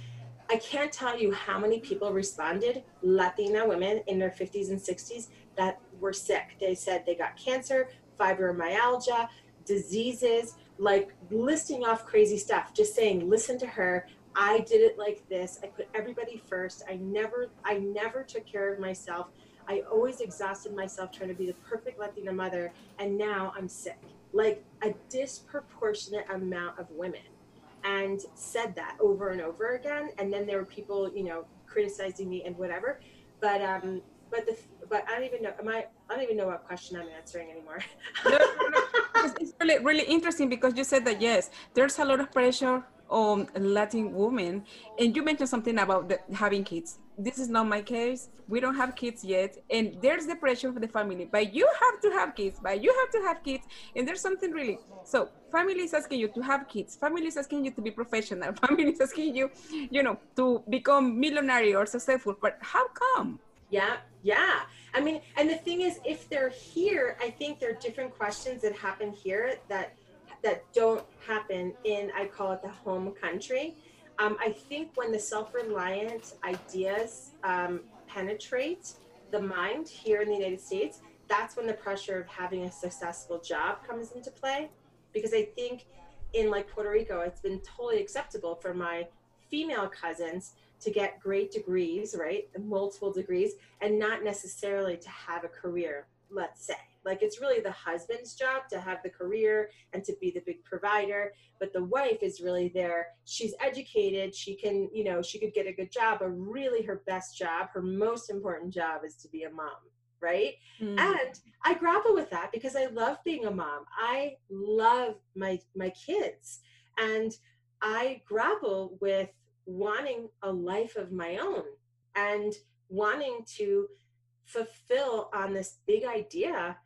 I can't tell you how many people responded, Latina women in their 50s and 60s, that were sick. They said they got cancer, fibromyalgia, diseases, like listing off crazy stuff, just saying, listen to her. I did it like this. I put everybody first. I never I never took care of myself. I always exhausted myself trying to be the perfect Latina mother and now I'm sick. Like a disproportionate amount of women and said that over and over again and then there were people, you know, criticizing me and whatever. But um but the but I don't even know. Am I? I don't even know what question I'm answering anymore. no, no, no. It's really really interesting because you said that yes, there's a lot of pressure on Latin women, and you mentioned something about the, having kids. This is not my case. We don't have kids yet, and there's the pressure for the family. But you have to have kids. But you have to have kids, and there's something really. So family is asking you to have kids. Family is asking you to be professional. Family is asking you, you know, to become millionaire or successful. But how come? Yeah, yeah. I mean, and the thing is, if they're here, I think there are different questions that happen here that that don't happen in I call it the home country. Um, I think when the self-reliant ideas um, penetrate the mind here in the United States, that's when the pressure of having a successful job comes into play. Because I think in like Puerto Rico, it's been totally acceptable for my female cousins to get great degrees, right? Multiple degrees, and not necessarily to have a career, let's say. Like it's really the husband's job to have the career and to be the big provider, but the wife is really there. She's educated, she can, you know, she could get a good job, but really her best job, her most important job is to be a mom right? Mm. And I grapple with that because I love being a mom. I love my my kids and I grapple with wanting a life of my own and wanting to fulfill on this big idea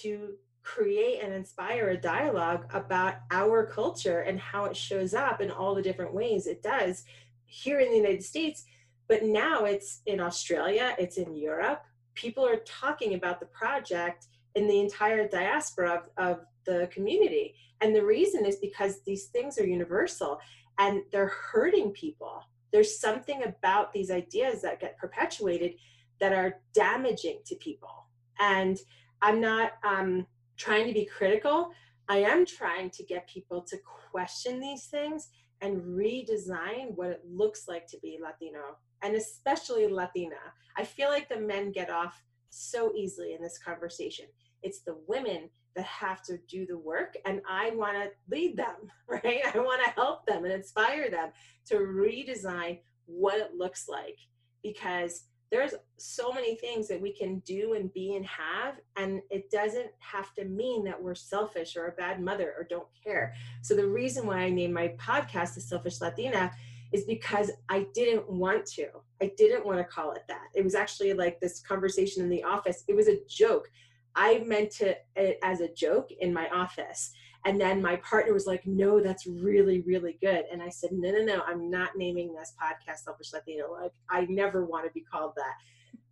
to create and inspire a dialogue about our culture and how it shows up in all the different ways it does here in the United States. But now it's in Australia, it's in Europe. People are talking about the project in the entire diaspora of, of the community. And the reason is because these things are universal and they're hurting people. There's something about these ideas that get perpetuated that are damaging to people. And I'm not um, trying to be critical. I am trying to get people to question these things and redesign what it looks like to be Latino and especially Latina. I feel like the men get off so easily in this conversation. It's the women that have to do the work and i want to lead them right i want to help them and inspire them to redesign what it looks like because there's so many things that we can do and be and have and it doesn't have to mean that we're selfish or a bad mother or don't care. So the reason why i named my podcast the selfish latina is because i didn't want to. I didn't want to call it that. It was actually like this conversation in the office. It was a joke. I meant it as a joke in my office and then my partner was like, no, that's really, really good. And I said, no, no, no, I'm not naming this podcast Selfish Latina. Like, I never want to be called that.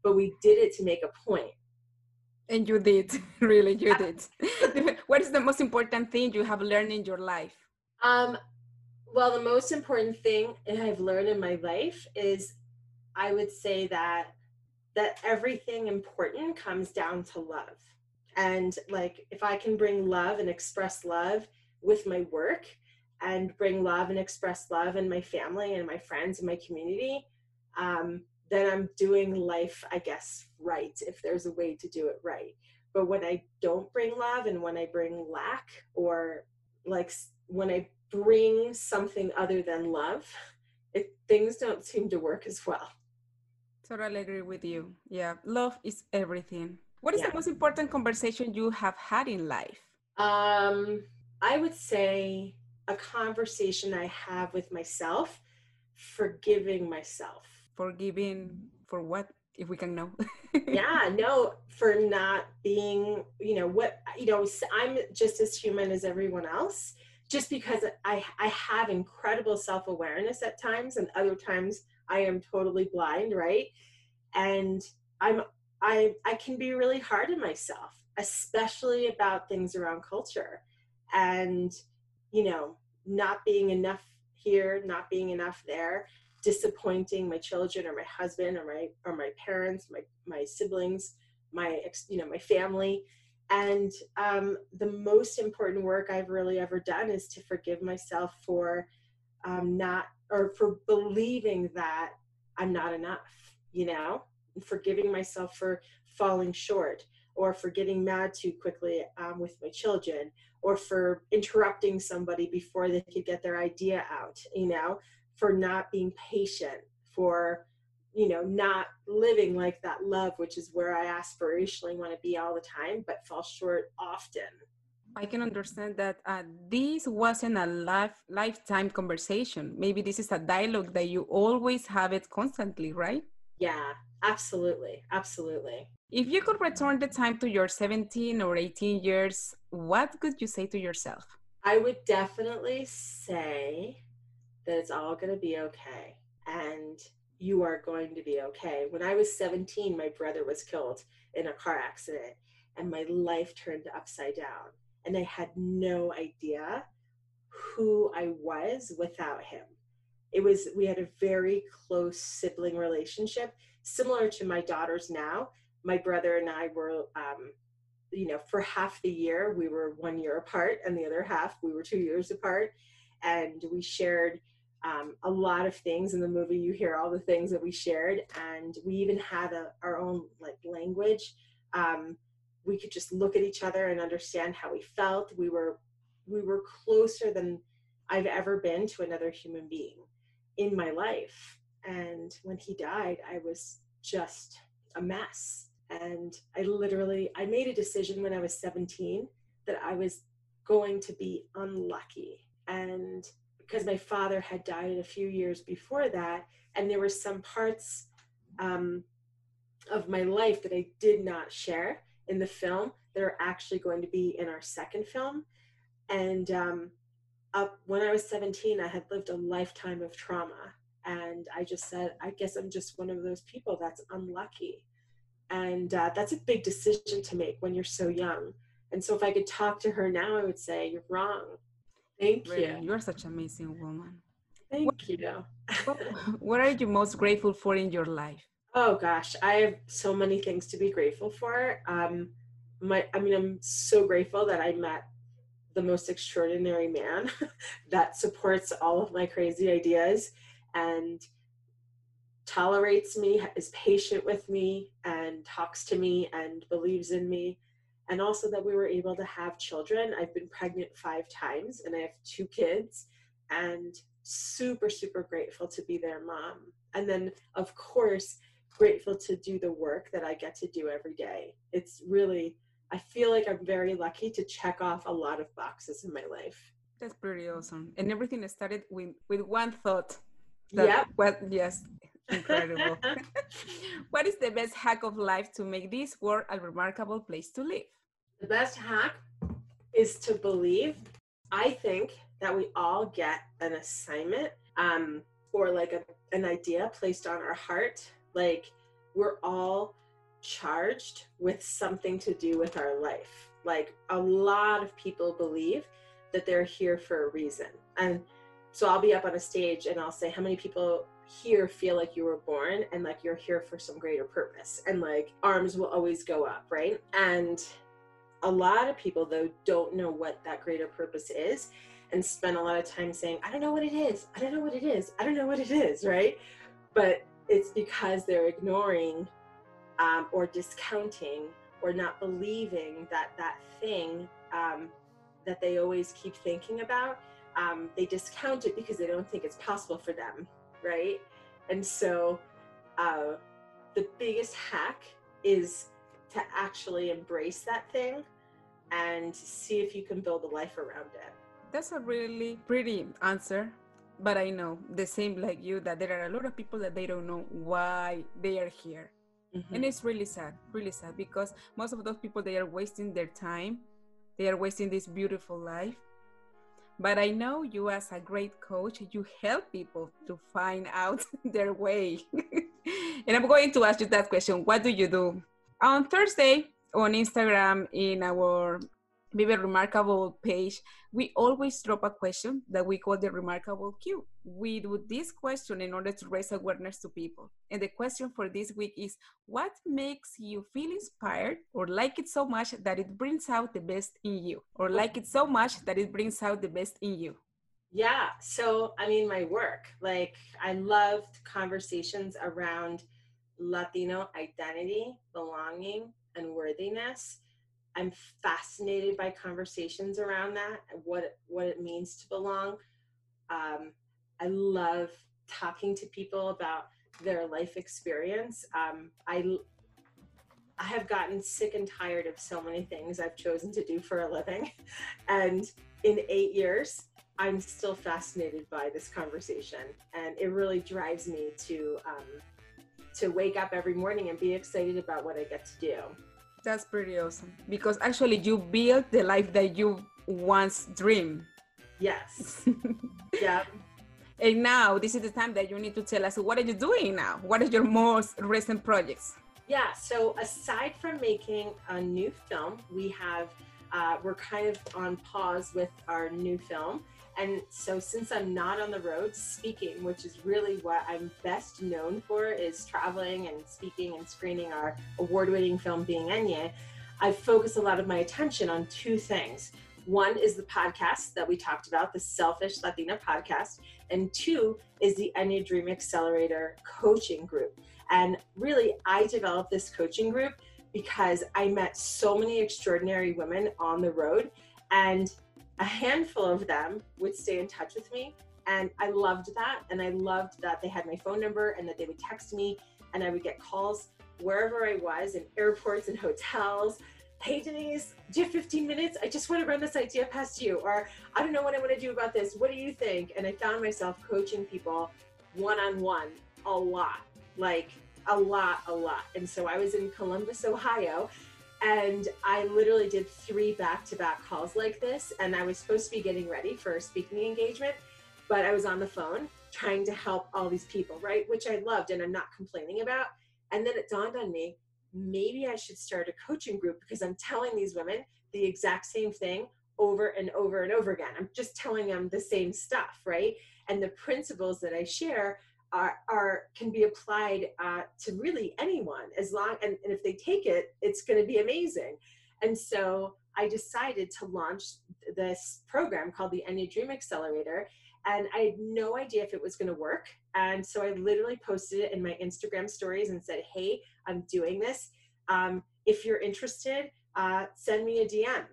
But we did it to make a point. And you did, really, you did. what is the most important thing you have learned in your life? Um, well, the most important thing I've learned in my life is I would say that that everything important comes down to love and like if i can bring love and express love with my work and bring love and express love in my family and my friends and my community um, then i'm doing life i guess right if there's a way to do it right. But when i don't bring love and when i bring lack or like when i bring something other than love it, things don't seem to work as well. Totally agree with you. Yeah love is everything what is yeah. the most important conversation you have had in life? Um, I would say a conversation I have with myself, forgiving myself. Forgiving for what? If we can know. yeah, no, for not being, you know, what, you know, I'm just as human as everyone else. Just because I, I have incredible self awareness at times, and other times I am totally blind, right? And I'm I I can be really hard on myself, especially about things around culture and you know, not being enough here, not being enough there, disappointing my children or my husband or my or my parents, my my siblings, my you know, my family. And um, the most important work I've really ever done is to forgive myself for um, not or for believing that I'm not enough, you know, forgiving myself for falling short or for getting mad too quickly um, with my children or for interrupting somebody before they could get their idea out you know for not being patient for you know not living like that love which is where i aspirationally want to be all the time but fall short often. I can understand that uh, this wasn't a life lifetime conversation. Maybe this is a dialogue that you always have it constantly right? Yeah Absolutely. Absolutely. If you could return the time to your 17 or 18 years, what could you say to yourself? I would definitely say that it's all going to be okay and you are going to be okay. When I was 17, my brother was killed in a car accident and my life turned upside down. And I had no idea who I was without him. It was, we had a very close sibling relationship similar to my daughters now. My brother and I were, um, you know, for half the year, we were one year apart, and the other half, we were two years apart. And we shared um, a lot of things in the movie. You hear all the things that we shared, and we even had a, our own like language. Um, we could just look at each other and understand how we felt. We were we were closer than I've ever been to another human being in my life and when he died i was just a mess. And i literally i made a decision when i was 17 that i was going to be unlucky. And because my father had died a few years before that and there were some parts um, of my life that i did not share in the film that are actually going to be in our second film. And um, up when i was 17 i had lived a lifetime of trauma and I just said, I guess I'm just one of those people that's unlucky. And uh, that's a big decision to make when you're so young. And so if I could talk to her now, I would say, You're wrong. Thank really? you. You're such an amazing woman. Thank what, you. what, what are you most grateful for in your life? Oh gosh, I have so many things to be grateful for. Um, my, I mean, I'm so grateful that I met the most extraordinary man that supports all of my crazy ideas and tolerates me, is patient with me, and talks to me and believes in me. And also that we were able to have children. I've been pregnant five times and I have two kids, and super, super grateful to be their mom. And then, of course, grateful to do the work that I get to do every day. It's really, I feel like I'm very lucky to check off a lot of boxes in my life. That's pretty awesome. And everything started with, with one thought. Yeah. Well, yes, incredible. what is the best hack of life to make this world a remarkable place to live? The best hack is to believe. I think that we all get an assignment um, or like a, an idea placed on our heart. Like we're all charged with something to do with our life. Like a lot of people believe that they're here for a reason. And so I'll be up on a stage and I'll say, How many people here feel like you were born and like you're here for some greater purpose? And like arms will always go up, right? And a lot of people, though, don't know what that greater purpose is and spend a lot of time saying, I don't know what it is. I don't know what it is. I don't know what it is, right? But it's because they're ignoring um, or discounting or not believing that that thing um, that they always keep thinking about, um, they discount it because they don't think it's possible for them, right? And so uh, the biggest hack is to actually embrace that thing and see if you can build a life around it. That's a really pretty answer. But I know the same like you that there are a lot of people that they don't know why they are here. Mm-hmm. And it's really sad, really sad because most of those people they are wasting their time. They are wasting this beautiful life. But I know you as a great coach, you help people to find out their way. and I'm going to ask you that question. What do you do? On Thursday on Instagram in our Vive Remarkable page, we always drop a question that we call the Remarkable Q. We do this question in order to raise awareness to people. And the question for this week is What makes you feel inspired or like it so much that it brings out the best in you? Or like it so much that it brings out the best in you? Yeah. So, I mean, my work, like, I loved conversations around Latino identity, belonging, and worthiness I'm fascinated by conversations around that and what what it means to belong. Um, I love talking to people about their life experience. Um, I I have gotten sick and tired of so many things I've chosen to do for a living, and in eight years, I'm still fascinated by this conversation, and it really drives me to um, to wake up every morning and be excited about what I get to do. That's pretty awesome because actually you built the life that you once dreamed. Yes. yeah. And now this is the time that you need to tell us what are you doing now? What is your most recent projects? Yeah. So aside from making a new film, we have uh, we're kind of on pause with our new film. And so since I'm not on the road speaking, which is really what I'm best known for is traveling and speaking and screening our award-winning film Being Enye, I focus a lot of my attention on two things. One is the podcast that we talked about, the Selfish Latina podcast, and two is the Enye Dream Accelerator coaching group. And really, I developed this coaching group because I met so many extraordinary women on the road and a handful of them would stay in touch with me. And I loved that. And I loved that they had my phone number and that they would text me and I would get calls wherever I was in airports and hotels. Hey, Denise, do you have 15 minutes? I just want to run this idea past you. Or I don't know what I want to do about this. What do you think? And I found myself coaching people one on one a lot, like a lot, a lot. And so I was in Columbus, Ohio, and I literally did three back to back calls like this. And I was supposed to be getting ready for a speaking engagement, but I was on the phone trying to help all these people, right? Which I loved and I'm not complaining about. And then it dawned on me maybe I should start a coaching group because I'm telling these women the exact same thing over and over and over again. I'm just telling them the same stuff, right? And the principles that I share are, are can be applied uh, to really anyone as long and, and if they take it it's going to be amazing. And so i decided to launch this program called the Enye dream accelerator and i had no idea if it was going to work. And so i literally posted it in my instagram stories and said hey i'm doing this. Um, if you're interested uh, send me a dm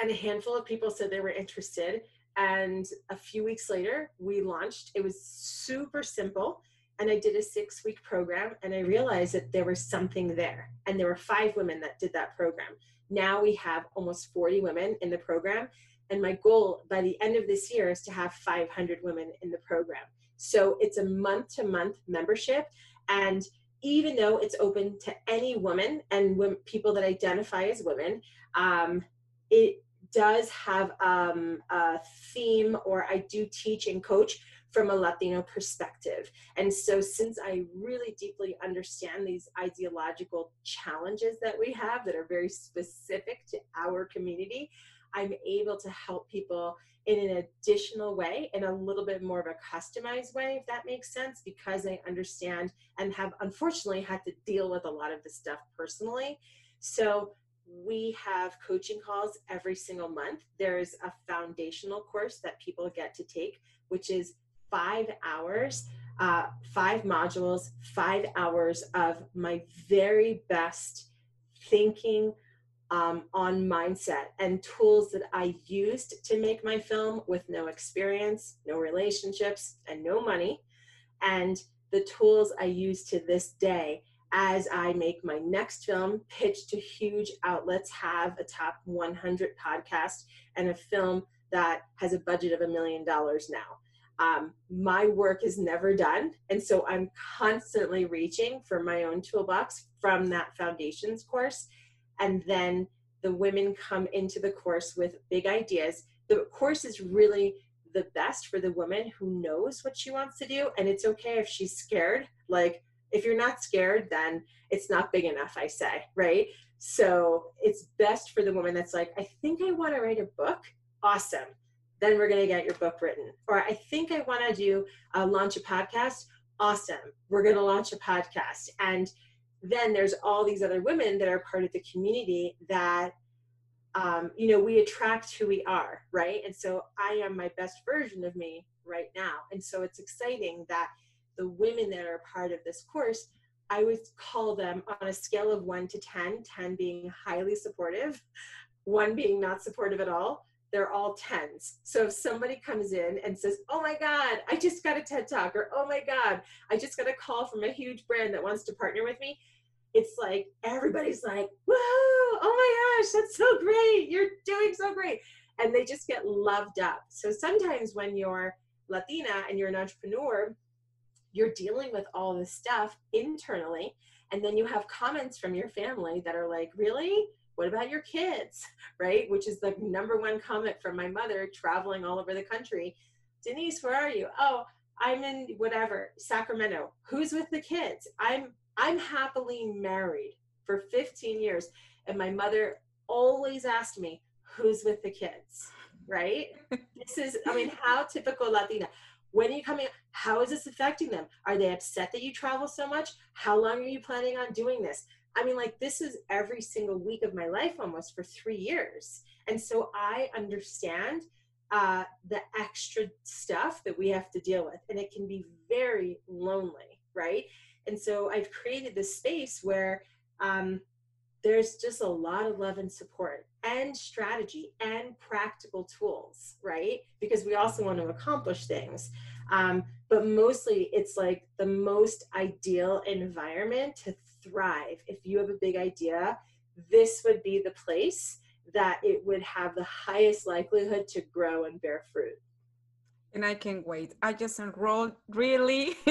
and a handful of people said they were interested and a few weeks later, we launched. It was super simple and I did a six week program and I realized that there was something there. And there were five women that did that program. Now we have almost 40 women in the program. And my goal by the end of this year is to have 500 women in the program. So it's a month to month membership. And even though it's open to any woman and women, people that identify as women, um, it does have um, a theme, or I do teach and coach from a Latino perspective. And so, since I really deeply understand these ideological challenges that we have that are very specific to our community, I'm able to help people in an additional way, in a little bit more of a customized way, if that makes sense, because I understand and have unfortunately had to deal with a lot of this stuff personally. So, we have coaching calls every single month. There's a foundational course that people get to take, which is five hours, uh, five modules, five hours of my very best thinking um, on mindset and tools that I used to make my film with no experience, no relationships, and no money. And the tools I use to this day as I make my next film, pitch to huge outlets, have a top 100 podcast, and a film that has a budget of a million dollars now. Um, my work is never done. And so I'm constantly reaching for my own toolbox from that foundations course. And then the women come into the course with big ideas. The course is really the best for the woman who knows what she wants to do. And it's okay if she's scared. Like, if you're not scared, then it's not big enough, I say, right? So it's best for the woman that's like, I think I want to write a book. Awesome then we're going to get your book written. Or I think I want to do uh, launch a podcast. Awesome. We're going to launch a podcast. And then there's all these other women that are part of the community that, um, you know, we attract who we are, right? And so I am my best version of me right now. And so it's exciting that the women that are part of this course, I would call them on a scale of one to 10, 10 being highly supportive, one being not supportive at all they're all tens. So if somebody comes in and says, Oh my God, I just got a TED Talk, or Oh my God, I just got a call from a huge brand that wants to partner with me, it's like everybody's like, Whoa, oh my gosh, that's so great. You're doing so great. And they just get loved up. So sometimes when you're Latina and you're an entrepreneur, you're dealing with all this stuff internally. And then you have comments from your family that are like, Really? what about your kids? Right? Which is the number one comment from my mother traveling all over the country. Denise where are you? Oh i'm in whatever sacramento. Who's with the kids? I'm i'm happily married for 15 years. And my mother always asked me who's with the kids? Right? This is i mean how typical latina when are you coming how is this affecting them are they upset that you travel so much how long are you planning on doing this I mean, like, this is every single week of my life almost for three years. And so I understand uh, the extra stuff that we have to deal with, and it can be very lonely, right? And so I've created this space where um, there's just a lot of love and support and strategy and practical tools, right? Because we also want to accomplish things. Um, but mostly it's like the most ideal environment to thrive. If you have a big idea, this would be the place that it would have the highest likelihood to grow and bear fruit. And I can't wait. I just enrolled really.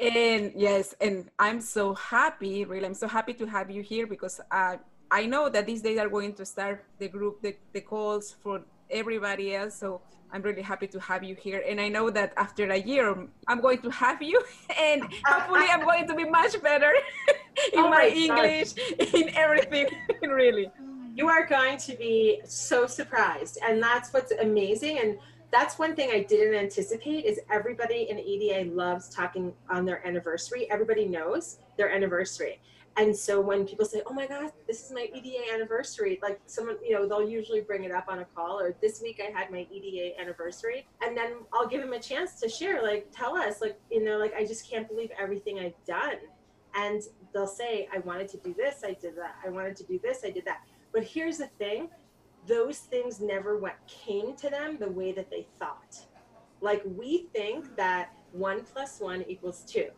and yes, and I'm so happy, really. I'm so happy to have you here because uh, I know that these days are going to start the group, the, the calls for everybody else. So I'm really happy to have you here. And I know that after a year, I'm going to have you, and hopefully, I'm going to be much better in oh my, my English, in everything, really. You are going to be so surprised. And that's what's amazing. And that's one thing I didn't anticipate is everybody in EDA loves talking on their anniversary. Everybody knows their anniversary. And so when people say, "Oh my God, this is my EDA anniversary," like someone, you know, they'll usually bring it up on a call. Or this week I had my EDA anniversary, and then I'll give them a chance to share. Like, tell us, like, you know, like I just can't believe everything I've done. And they'll say, "I wanted to do this, I did that. I wanted to do this, I did that." But here's the thing: those things never went came to them the way that they thought. Like we think that one plus one equals two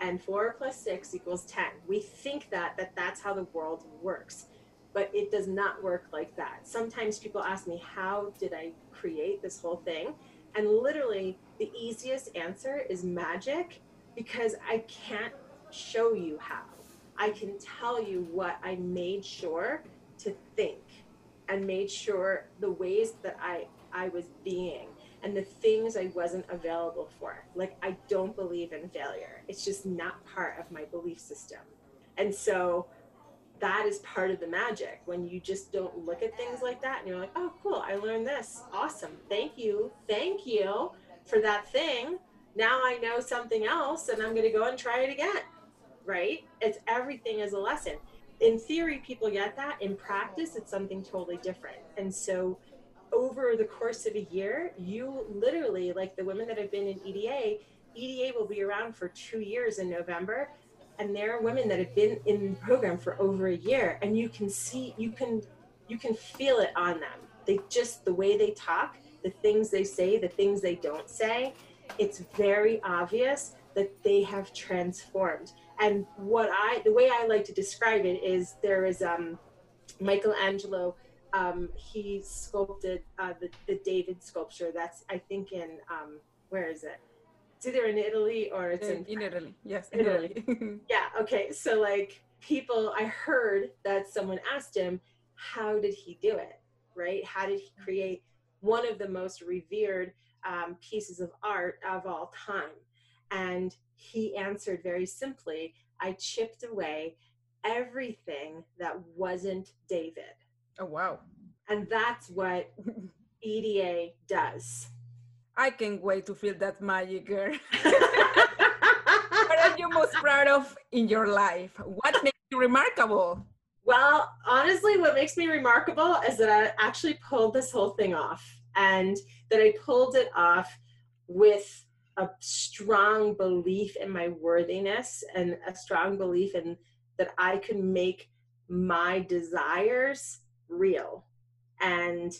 and four plus six equals 10. We think that, that that's how the world works, but it does not work like that. Sometimes people ask me, how did I create this whole thing? And literally, the easiest answer is magic because I can't show you how. I can tell you what I made sure to think and made sure the ways that I, I was being and the things I wasn't available for. Like, I don't believe in failure, it's just not part of my belief system. And so, that is part of the magic when you just don't look at things like that and you're like, oh, cool, I learned this. Awesome. Thank you. Thank you for that thing. Now I know something else and I'm going to go and try it again. Right? It's everything is a lesson. In theory, people get that. In practice, it's something totally different. And so, over the course of a year, you literally, like the women that have been in EDA, EDA will be around for two years in November. And there are women that have been in the program for over a year, and you can see, you can, you can feel it on them. They just the way they talk, the things they say, the things they don't say. It's very obvious that they have transformed. And what I, the way I like to describe it is there is um, Michelangelo um, he sculpted uh, the, the David sculpture. That's I think in um, where is it? It's either in Italy or it's in, in, in Italy. Yes, in Italy. yeah. Okay. So like people, I heard that someone asked him, how did he do it? Right? How did he create one of the most revered um, pieces of art of all time? And he answered very simply, I chipped away everything that wasn't David. Oh, wow. And that's what EDA does. I can't wait to feel that magic, girl. what are you most proud of in your life? What makes you remarkable? Well, honestly, what makes me remarkable is that I actually pulled this whole thing off and that I pulled it off with a strong belief in my worthiness and a strong belief in that I can make my desires real. And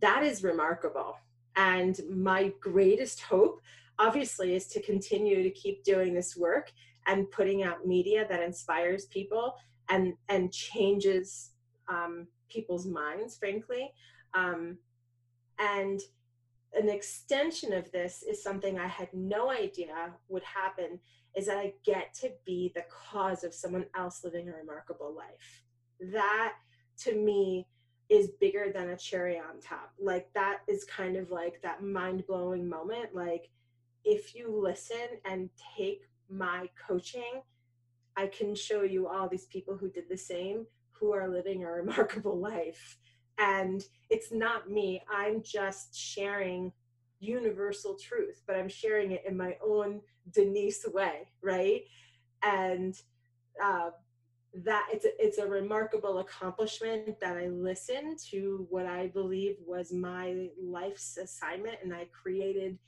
that is remarkable. And my greatest hope, obviously, is to continue to keep doing this work and putting out media that inspires people and, and changes um, people's minds, frankly. Um, and an extension of this is something I had no idea would happen is that I get to be the cause of someone else living a remarkable life. That to me is bigger than a cherry on top. Like that is kind of like that mind blowing moment. Like if you listen and take my coaching, I can show you all these people who did the same who are living a remarkable life. And it's not me, I'm just sharing universal truth, but I'm sharing it in my own Denise way, right? And uh, that it's a, it's a remarkable accomplishment that I listened to what I believe was my life's assignment and I created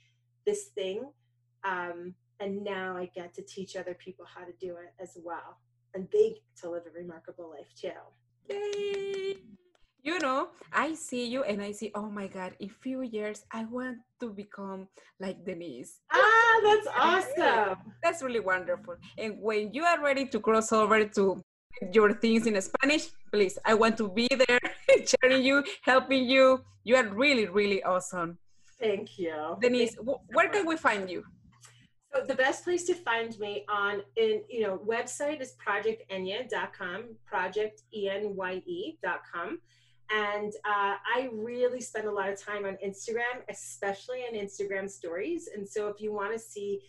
this thing um, and now I get to teach other people how to do it as well and they get to live a remarkable life too. Yay! You know, I see you and I see, oh my God, in few years I want to become like Denise. Ah, that's awesome. That's really wonderful. And when you are ready to cross over to your things in Spanish, please. I want to be there, sharing you, helping you. You are really, really awesome. Thank you. Denise, Thank you where can we find you? So the best place to find me on in you know website is projectenye.com, projectenye.com. And uh, I really spend a lot of time on Instagram, especially in Instagram stories. And so if you want to see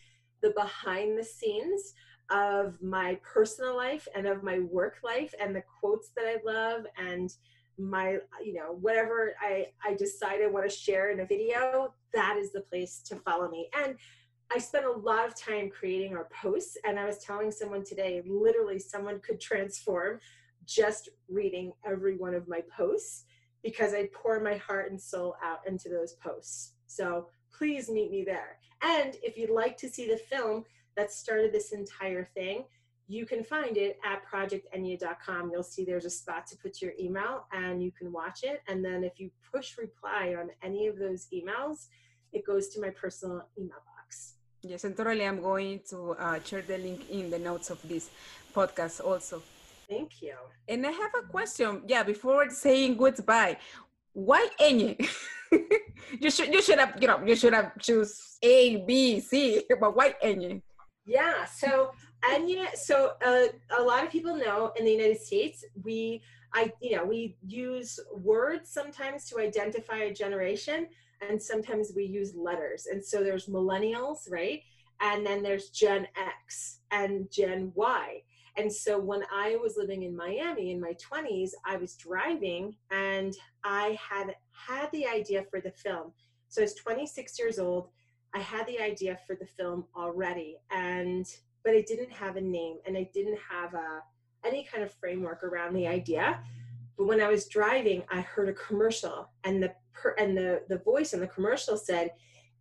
the behind the scenes of my personal life and of my work life and the quotes that I love and my you know whatever I I decide I want to share in a video that is the place to follow me and I spent a lot of time creating our posts and I was telling someone today literally someone could transform just reading every one of my posts because I pour my heart and soul out into those posts so please meet me there and if you'd like to see the film that started this entire thing, you can find it at projectenye.com. You'll see there's a spot to put your email and you can watch it. And then if you push reply on any of those emails, it goes to my personal email box. Yes, and totally. I'm going to uh, share the link in the notes of this podcast also. Thank you. And I have a question. Yeah, before saying goodbye, why Enye? you should you should have you know you should have choose A B C, but why Enye? Yeah. So Enye. So uh, a lot of people know in the United States we I you know we use words sometimes to identify a generation, and sometimes we use letters. And so there's millennials, right? And then there's Gen X and Gen Y. And so when I was living in Miami in my 20s, I was driving and I had had the idea for the film. So I was 26 years old. I had the idea for the film already and but I didn't have a name and I didn't have a any kind of framework around the idea. But when I was driving, I heard a commercial and the per, and the the voice in the commercial said,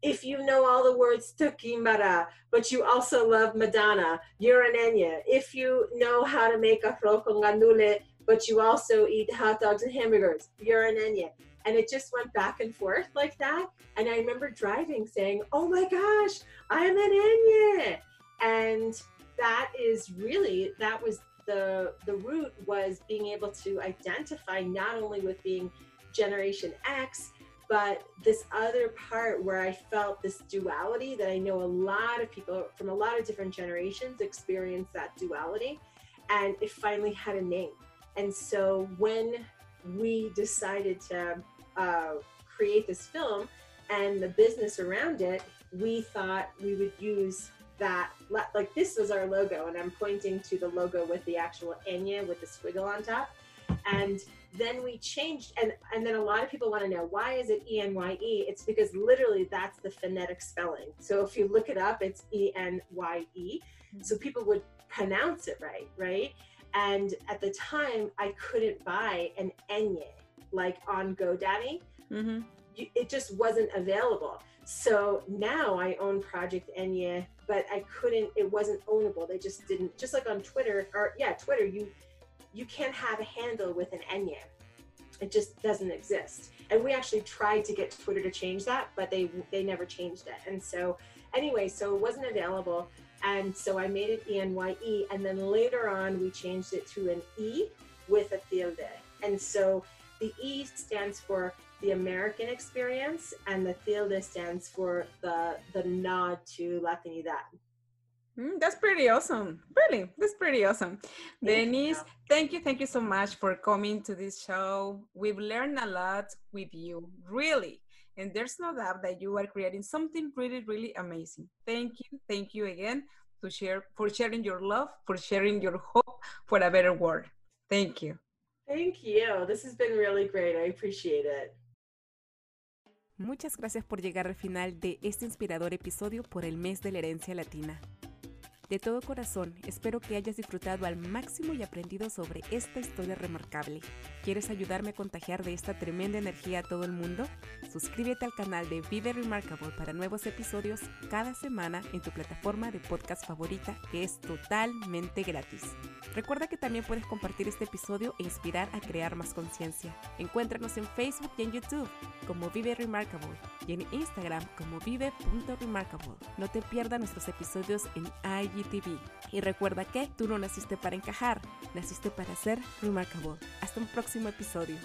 if you know all the words to Quimbara, but you also love Madonna, you're an Enye. If you know how to make a con gandulle, but you also eat hot dogs and hamburgers, you're an Enye. And it just went back and forth like that. And I remember driving saying, oh my gosh, I'm an Enye. And that is really, that was the, the root was being able to identify not only with being Generation X, but this other part where I felt this duality that I know a lot of people from a lot of different generations experience that duality, and it finally had a name. And so when we decided to uh, create this film and the business around it, we thought we would use that like this was our logo and i'm pointing to the logo with the actual enye with the squiggle on top and then we changed and and then a lot of people want to know why is it e-n-y-e it's because literally that's the phonetic spelling. So if you look it up it's e-n-y-e mm-hmm. so people would pronounce it right right? And at the time i couldn't buy an enye like on godaddy. Mm-hmm. it just wasn't available. So now i own project enye but i couldn't it wasn't ownable. They just didn't just like on twitter or yeah twitter you you can't have a handle with an Enye. It just doesn't exist. And we actually tried to get Twitter to change that, but they they never changed it. And so anyway, so it wasn't available. And so I made it E-N-Y-E. And then later on, we changed it to an E with a tilde. And so the E stands for the American experience, and the tilde stands for the, the nod to Latinidad. Mm, that's pretty awesome. Really, that's pretty awesome. Thank Denise, you. thank you. Thank you so much for coming to this show. We've learned a lot with you, really. And there's no doubt that you are creating something really, really amazing. Thank you. Thank you again to share for sharing your love, for sharing your hope for a better world. Thank you. Thank you. This has been really great. I appreciate it. Muchas gracias por llegar al final de este inspirador episodio por el mes de la herencia latina. De todo corazón, espero que hayas disfrutado al máximo y aprendido sobre esta historia remarcable. ¿Quieres ayudarme a contagiar de esta tremenda energía a todo el mundo? Suscríbete al canal de Vive Remarkable para nuevos episodios cada semana en tu plataforma de podcast favorita que es totalmente gratis. Recuerda que también puedes compartir este episodio e inspirar a crear más conciencia. Encuéntranos en Facebook y en YouTube como Vive Remarkable y en Instagram como vive.remarkable. No te pierdas nuestros episodios en Y recuerda que tú no naciste para encajar, naciste para ser remarkable. Hasta un próximo episodio.